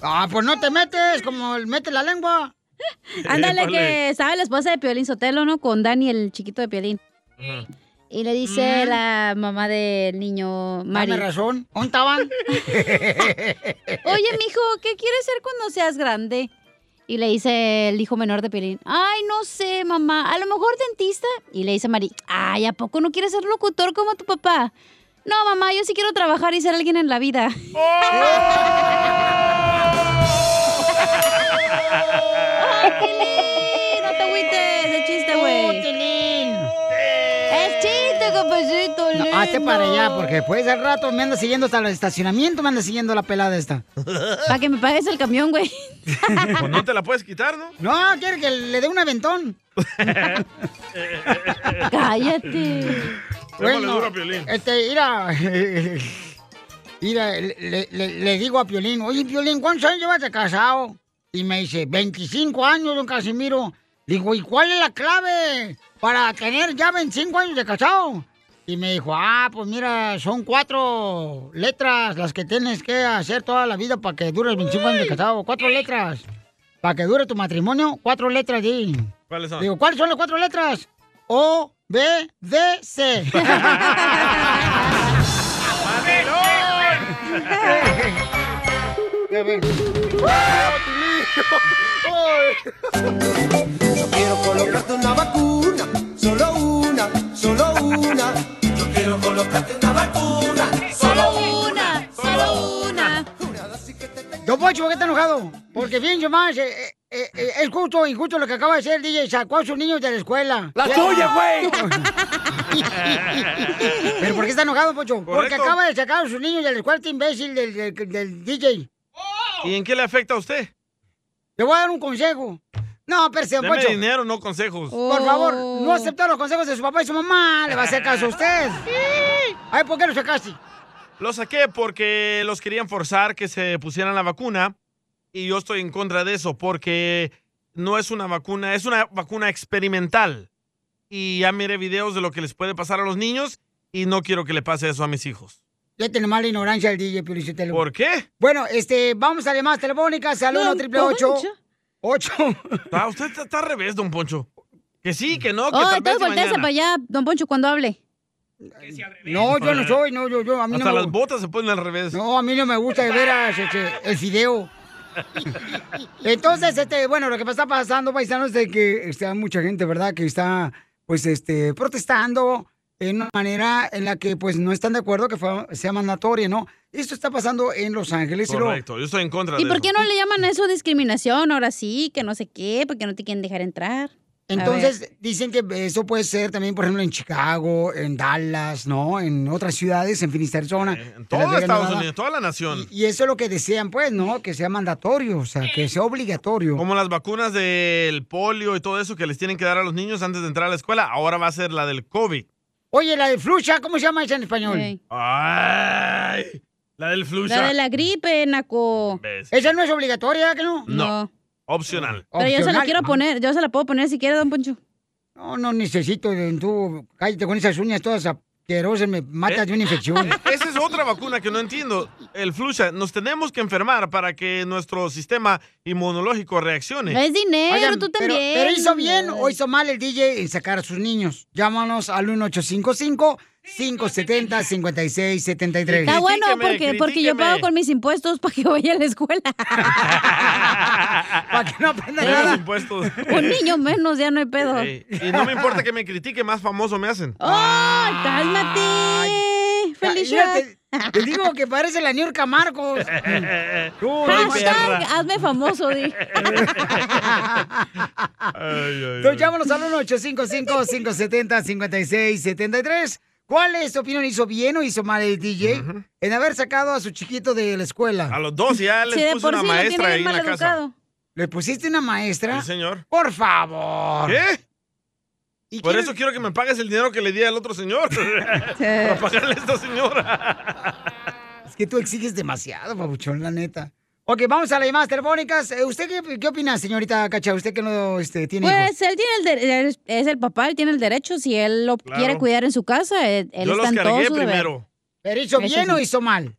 Ah, pues no te metes, como el mete la lengua.
Ándale, que estaba la esposa de Piolín Sotelo, ¿no? Con Dani, el chiquito de Piolín. Y le dice la mamá del niño Mari.
Dame razón. ¿Dónde estaban?
Oye, mijo, ¿qué quieres ser cuando seas grande? Y le dice el hijo menor de Piolín, ay, no sé, mamá, a lo mejor dentista. Y le dice Mari, ay, ¿a poco no quieres ser locutor como tu papá? No, mamá, yo sí quiero trabajar y ser alguien en la vida. ¡Ay, No,
hazte para allá, porque después al rato me anda siguiendo hasta el estacionamiento, me anda siguiendo la pelada esta.
Para que me pagues el camión, güey.
Pues no te la puedes quitar, ¿no?
No, quiere que le dé un aventón.
Cállate.
Démosle duro a Piolín.
este, mira. Mira, le, le- le- le digo a Piolín, oye, Piolín, ¿cuántos años llevas de casado? Y me dice, 25 años, don Casimiro. Digo, ¿y cuál es la clave para tener ya 25 años de casado? Y me dijo, ah, pues mira, son cuatro letras las que tienes que hacer toda la vida para que dures 25 años de casado. Cuatro letras. Para que dure tu matrimonio, cuatro letras, di.
¿Cuáles son?
Digo, ¿cuáles son las cuatro letras? O, B, D, C.
Quiero colocarte una vacuna, solo una, solo una. Yo quiero colocarte una vacuna, solo una, solo una.
Don Poncho, ¿por qué está enojado? Porque fíjense más, eh, eh, eh, eh, es justo o injusto lo que acaba de hacer el DJ. Sacó a sus niños de la escuela.
¡La tuya, güey!
¿Pero por qué está enojado, Poncho? Porque acaba de sacar a sus niños de la escuela, este imbécil del, del- del DJ.
¿Y en qué le afecta a usted?
Te voy a dar un consejo. No, pero
Deme
Poncho.
dinero, no consejos.
Por favor, no oh. aceptar los consejos de su papá y su mamá. Le va a hacer caso a usted. Sí. Ay, ¿por qué lo sacaste?
Lo saqué porque los querían forzar que se pusieran la vacuna. Y yo estoy en contra de eso porque no es una vacuna, es una vacuna experimental. Y ya miré videos de lo que les puede pasar a los niños y no quiero que le pase eso a mis hijos.
Ya tenemos la ignorancia al DJ, Piolichotelo.
¿Por qué?
Bueno, este, vamos a las llamadas telefónicas al 1 888 Ocho.
Ah, usted está, está, al revés, don Poncho. Que sí, que no, que
oh, entonces
voltease
para allá, don Poncho, cuando hable.
No, yo no soy, no, yo, yo, a mí
Hasta
no me...
las botas se ponen al revés.
No, a mí no me gusta de veras este, el fideo. Entonces, este, bueno, lo que está pasando, paisanos, es de que está mucha gente, ¿verdad? Que está, pues, este, protestando, en una manera en la que, pues, no están de acuerdo que fue- sea mandatoria, ¿no? Esto está pasando en Los Ángeles. y lo-
Correcto, yo estoy en contra
¿Y
de
por
eso.
qué no le llaman a eso discriminación? Ahora sí, que no sé qué, porque no te quieren dejar entrar.
Entonces, dicen que eso puede ser también, por ejemplo, en Chicago, en Dallas, ¿no? En otras ciudades, en Phoenix, Arizona. en
Todo Estados
Nevada.
Unidos, toda la nación.
Y eso es lo que desean, pues, ¿no? Que sea mandatorio, o sea, que sea obligatorio.
Como las vacunas del polio y todo eso que les tienen que dar a los niños antes de entrar a la escuela, ahora va a ser la del COVID.
Oye, la de flucha, ¿cómo se llama esa en español?
¡Ay! La del flucha.
La de la gripe, Naco.
¿Esa no es obligatoria, que no?
No. Opcional.
Pero yo se la quiero poner, yo se la puedo poner si quiere, don Poncho.
No, no necesito, tú cállate con esas uñas todas asquerosas, me matas de una infección.
Esa es otra vacuna que no entiendo. El flucha. Nos tenemos que enfermar para que nuestro sistema inmunológico reaccione.
dinero,
Oigan,
tú también.
Pero, hizo bien o hizo mal el DJ en sacar a sus niños. Llámanos al 1855-570-5673.
Está bueno porque, porque yo pago con mis impuestos para que vaya a la escuela.
para que no aprenda nada.
impuestos.
Un niño menos, ya no hay pedo.
Ey, Y no me importa que me critique, más famoso me hacen.
¡Ay, cálmate! ¡Felicia!
Mira, te, te digo que parece la Niurka Marcos. Tú,
Hashtag, hazme famoso, di.
Entonces llámanos al 1-855-570-5673. ¿Cuál es tu opinión? ¿Hizo bien o hizo mal el DJ en haber sacado a su chiquito de la escuela?
A los dos ya les
Si de
puse
por
una
sí lo tiene
maestra ahí en la casa.
¿Le pusiste una maestra?
Sí, señor.
Por favor.
¿Qué?
¿Y
Por
quién-
eso quiero que me pagues el dinero que le di al otro señor. Para pagarle a esta señora.
Es que tú exiges demasiado, papuchón, la neta. Ok, vamos a las llamadas telefónicas. Eh, ¿Usted qué, qué opina, señorita Cacha? ¿Usted que no este, tiene hijos?
Pues él tiene el de- es el papá, él tiene el derecho. Si él lo
Claro.
quiere cuidar en su casa, él, él
Yo
está
los
en todo
cargué
su deber.
primero.
¿Pero hizo
Eso
bien o
sí.
hizo mal?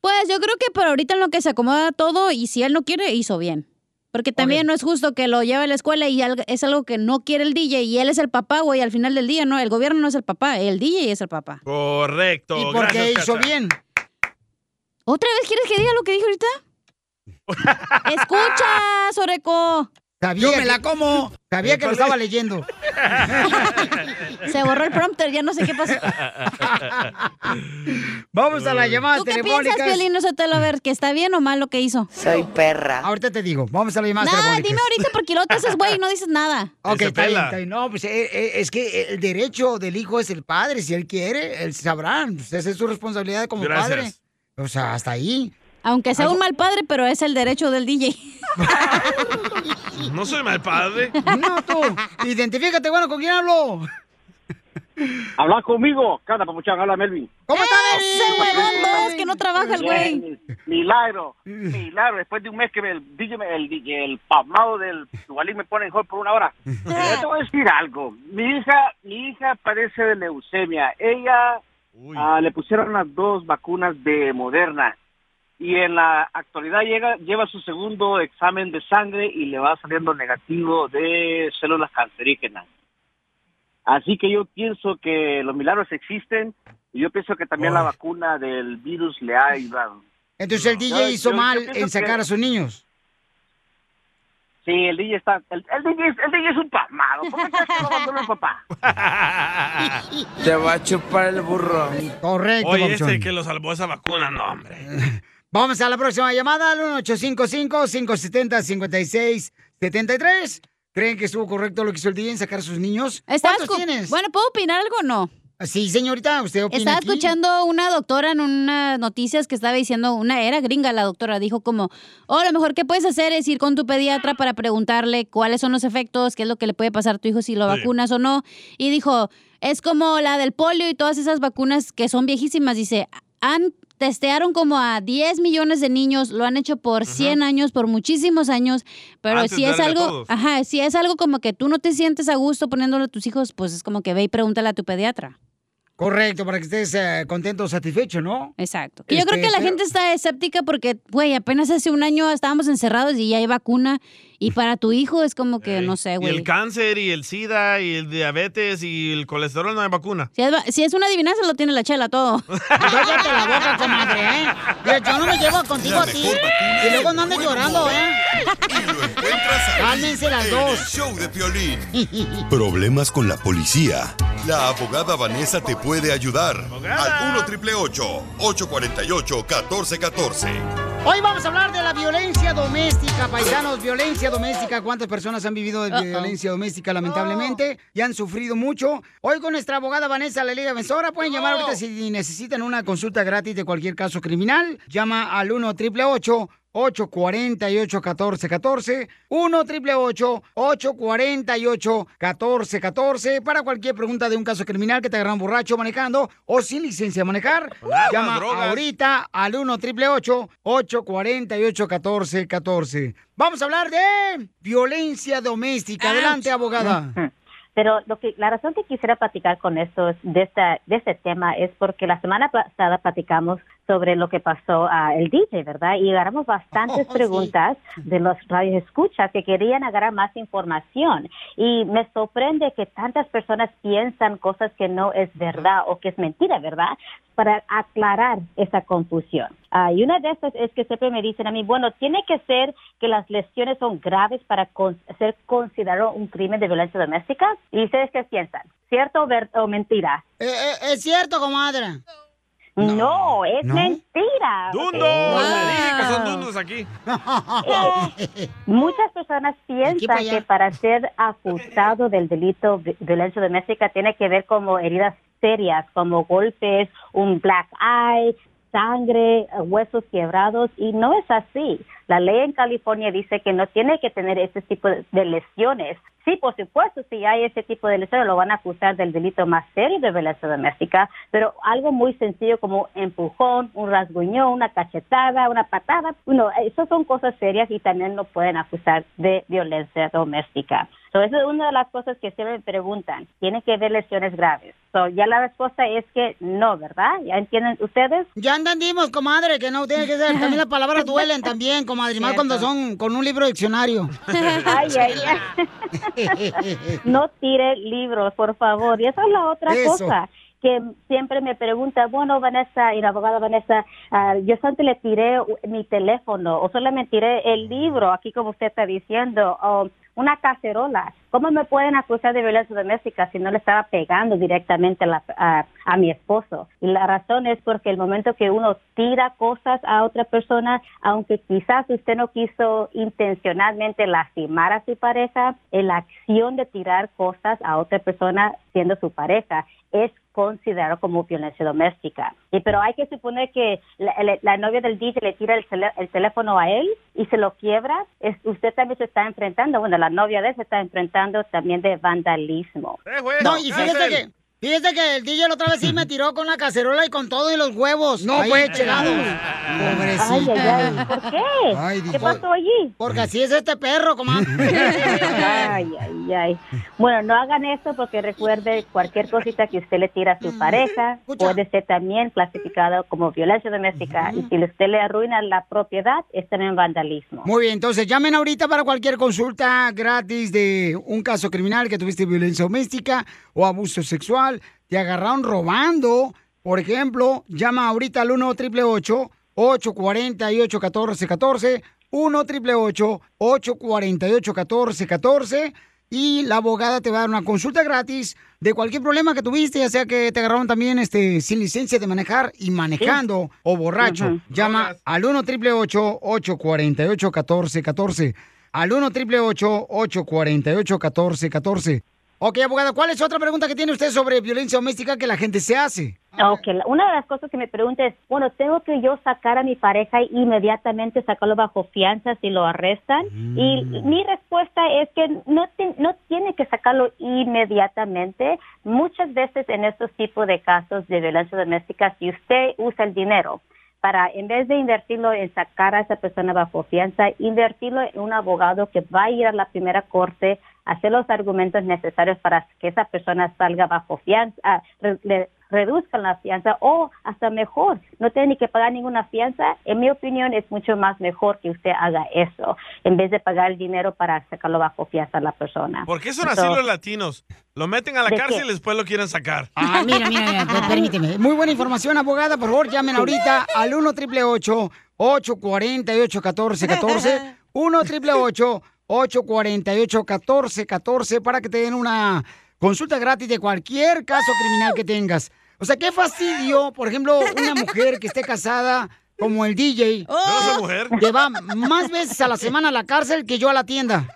Pues yo creo que por ahorita en lo que se acomoda todo y si él no quiere, hizo bien. Porque también no es justo que lo lleve a la escuela y es algo que no quiere el DJ y él es el papá, güey, al final del día, ¿no? El gobierno no es el papá, el DJ es el papá.
Correcto.
¿Y por qué
Gracias,
hizo
Cacha.
bien?
¿Otra vez quieres que diga lo que dijo ahorita? Escucha, Soreco.
Sabía
Yo me
que-
la como.
Sabía que lo estaba leyendo.
Se borró el prompter, ya no sé qué pasó.
Vamos a las llamadas
¿Tú qué piensas, Piolín? Sotelo, a ver, que está bien o mal lo que hizo.
Soy perra. Ahorita te digo. Vamos a las llamadas
Nada, dime ahorita porque luego te haces güey y no dices nada.
Ok, está bien, está bien. No, pues eh, eh, es que el derecho del hijo es el padre. Si él quiere, él sabrá. Pues esa es su responsabilidad como
Gracias.
padre. O sea, hasta ahí.
Aunque sea un mal padre, pero es el derecho del DJ.
No soy mal padre.
No, tú. Identifícate, bueno, ¿con quién hablo?
Habla conmigo. Cada papuchón, habla Melvin.
¿Cómo está,
Ese huevón dos, que no trabaja el güey.
Milagro, milagro. Después de un mes que me- el DJ, el, DJ, el pasmado del Duvalín me pone en hold por una hora. Yo te voy a decir algo. Mi hija, mi hija padece de leucemia. Ella ah, le pusieron las dos vacunas de Moderna y en la actualidad llega, lleva su segundo examen de sangre y le va saliendo negativo de células cancerígenas. Así que yo pienso que los milagros existen y yo pienso que también la vacuna del virus le ha ayudado.
Entonces el DJ
Yo-
hizo
yo-
mal en sacar
que-
a sus niños.
Sí, el DJ está, el, el DJ, es- el DJ es un pasmado. ¿Por qué crees que lo abandonó el papá?
Te va a chupar el burro.
Correcto,
Oye, ese que lo salvó esa vacuna, no, hombre.
Vamos a la próxima llamada al 1855-570-5673. ¿Creen que estuvo correcto lo que hizo el DJ en sacar a sus niños? ¿Cuántos
cu-
tienes?
Bueno, ¿puedo opinar algo o no?
Sí, señorita, usted opina
Estaba
aquí?
escuchando una doctora en unas noticias que estaba diciendo, una era gringa la doctora, dijo como, oh, lo mejor que puedes hacer es ir con tu pediatra para preguntarle cuáles son los efectos, qué es lo que le puede pasar a tu hijo si lo
Sí.
vacunas o no. Y dijo, es como la del polio y todas esas vacunas que son viejísimas. Dice, han testearon como a 10 millones de niños, lo han hecho por 100 años, por muchísimos años, pero
Antes
si es algo, ajá, si es algo como que tú no te sientes a gusto poniéndolo a tus hijos, pues es como que ve y pregúntale a tu pediatra.
Correcto, para que estés eh, contento, satisfecho, ¿no?
Exacto. Y yo creo
Este,
que la
pero-
gente está escéptica porque, güey, apenas hace un año estábamos encerrados y ya hay vacuna. Y para tu hijo es como que, no sé,
Y
güey.
el cáncer, y el SIDA, y el diabetes, y el colesterol no hay vacuna.
Si es, si es una adivinanza, lo tiene la chela todo.
Cállate la boca, comadre, ¿eh? Yo no me llevo contigo a ti. Y luego no andes llorando. ¿eh? Cálmense las
en
dos.
el show de Piolín. Problemas con la policía. La abogada Vanessa te puede ayudar. Al 1 848 1414
Hoy vamos a hablar de la violencia doméstica, paisanos, violencia doméstica. ¿Cuántas personas han vivido de violencia doméstica, lamentablemente? Y han sufrido mucho. Hoy con nuestra abogada Vanessa, la Liga Defensora, pueden llamar ahorita si necesitan una consulta gratis de cualquier caso criminal. Llama al 1 888 848-1414, 1 888 848 1414 para cualquier pregunta de un caso criminal que te agarran borracho manejando o sin licencia de manejar.
armas,
Llama
drogas.
ahorita al 1 888 848 1414 Vamos a hablar de violencia doméstica. Adelante, abogada.
Pero lo que, la razón que quisiera platicar con esto es- de, esta, de este tema es porque la semana pasada platicamos sobre lo que pasó a el DJ, ¿verdad? Y agarramos bastantes preguntas de los radios escuchas que querían agarrar más información. Y me sorprende que tantas personas piensan cosas que no es verdad o que es mentira, ¿verdad? Para aclarar esa confusión. Ah, y una de esas es que siempre me dicen a mí, bueno, tiene que ser que las lesiones son graves para con- ser considerado un crimen de violencia doméstica. ¿Y ustedes qué piensan? ¿Cierto o, ver- o mentira?
Eh, eh, es cierto, comadre.
No, es
¿No?
mentira.
¡Dundo!
Wow.
Le dije que son dundos aquí.
Eh, Muchas personas piensan que para ser acusado del delito de violencia doméstica tiene que ver como heridas serias, como golpes, un black eye, sangre, eh, huesos quebrados, y no es así. La ley en California dice que no tiene que tener ese tipo de, lesiones. Sí, por supuesto, si hay ese tipo de lesiones, lo van a acusar del delito más serio de violencia doméstica, pero algo muy sencillo como empujón, un rasguñón, una cachetada, una patada, bueno, eso son cosas serias y también lo pueden acusar de violencia doméstica. So, esa es una de las cosas que siempre me preguntan. ¿Tiene que haber lesiones graves? So, ya la respuesta es que no, ¿verdad? ¿Ya entienden ustedes?
Ya entendimos, comadre, que no tiene que ser. También las palabras duelen también, comadre, más cuando son con un libro de diccionario.
Ay, ay, ay. no tire libros, por favor. Y esa es la otra
Eso.
cosa que siempre me pregunta, bueno, Vanessa, y la abogada Vanessa, ah, yo solamente le tiré mi teléfono o solo me tiré el libro, aquí como usted está diciendo, o una cacerola. ¿Cómo me pueden acusar de violencia doméstica si no le estaba pegando directamente a, la- a- mi esposo? Y la razón es porque el momento que uno tira cosas a otra persona, aunque quizás usted no quiso intencionalmente lastimar a su pareja, la acción de tirar cosas a otra persona siendo su pareja es considerado como violencia doméstica. Y pero hay que suponer que la, la- la novia del DJ le tira el, teléfono a él y se lo quiebra, es, usted también se está enfrentando, bueno, la novia de él se está enfrentando también de vandalismo.
No, y fíjate que, Fíjese que el DJ la otra vez sí me tiró con la cacerola y con todo y los huevos.
No, pues,
pegado. Pobrecita.
Ay, ay, ay. ¿Por qué?
Ay,
¿Qué pasó allí?
Porque así es este perro, comadre.
Ay, ay, ay. Bueno, no hagan eso porque recuerde cualquier cosita que usted le tira a su pareja puede ser también clasificado como violencia doméstica y si usted le arruina la propiedad es también vandalismo.
Muy bien, entonces llamen ahorita para cualquier consulta gratis de un caso criminal que tuviste violencia doméstica o abuso sexual, te agarraron robando, por ejemplo, llama ahorita al 1 888 848 1414 1 888 848 1414 y la abogada te va a dar una consulta gratis de cualquier problema que tuviste, ya sea que te agarraron también este sin licencia de manejar y manejando o borracho.
Ujú.
Llama al 1 888 848 1414 al 1 888 848 1414 Ok, abogada, ¿cuál es otra pregunta que tiene usted sobre violencia doméstica que la gente se hace?
Ok, una de las cosas que me pregunta es, bueno, ¿tengo que yo sacar a mi pareja e inmediatamente sacarlo bajo fianza si lo arrestan? Y mi respuesta es que no, te- no tiene que sacarlo inmediatamente. Muchas veces en estos tipos de casos de violencia doméstica, si usted usa el dinero para, en vez de invertirlo en sacar a esa persona bajo fianza, invertirlo en un abogado que va a ir a la primera corte, hacer los argumentos necesarios para que esa persona salga bajo fianza, ah, reduzcan la fianza o hasta mejor, no tiene ni que pagar ninguna fianza. En mi opinión es mucho más mejor que usted haga eso en vez de pagar el dinero para sacarlo bajo fianza a la persona.
¿Por qué son así
Entonces,
los latinos? Lo meten a la
¿De
cárcel
qué?
y después lo quieren sacar.
Ah, mira, mira, mira, per- permíteme. Muy buena información, abogada. Por favor, llamen ahorita al 1 888 848 1414 1 888 848 1414 para que te den una consulta gratis de cualquier caso criminal que tengas. O sea, qué fastidio, por ejemplo, una mujer que esté casada como el DJ.
Yo no mujer.
Que va más veces a la semana a la cárcel que yo a la tienda.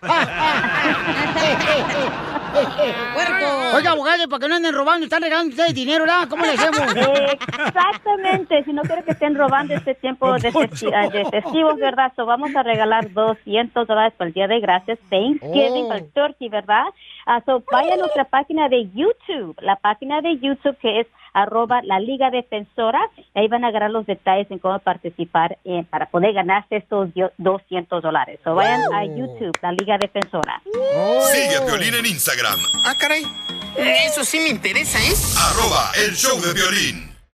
Oiga, abogado, para que no anden robando, están regalando ustedes dinero, ¿verdad? ¿Cómo le hacemos?
Exactamente, si no quiero que estén robando este tiempo de, festi- ah, de festivos, ¿verdad? So, vamos a regalar 200 dólares para el Día de Gracias, Thanksgiving,
Oh.
para el turkey, ¿verdad? Ah, so, vaya a nuestra página de YouTube, la página de YouTube que es arroba la Liga Defensora, ahí van a agarrar los detalles en cómo participar eh, para poder ganarse estos dio- 200 dólares. So, vayan a YouTube, la Liga Defensora.
Sigue a Piolín en Instagram,
Ah, caray. Eso sí me interesa, ¿eh?
arroba el show de violín.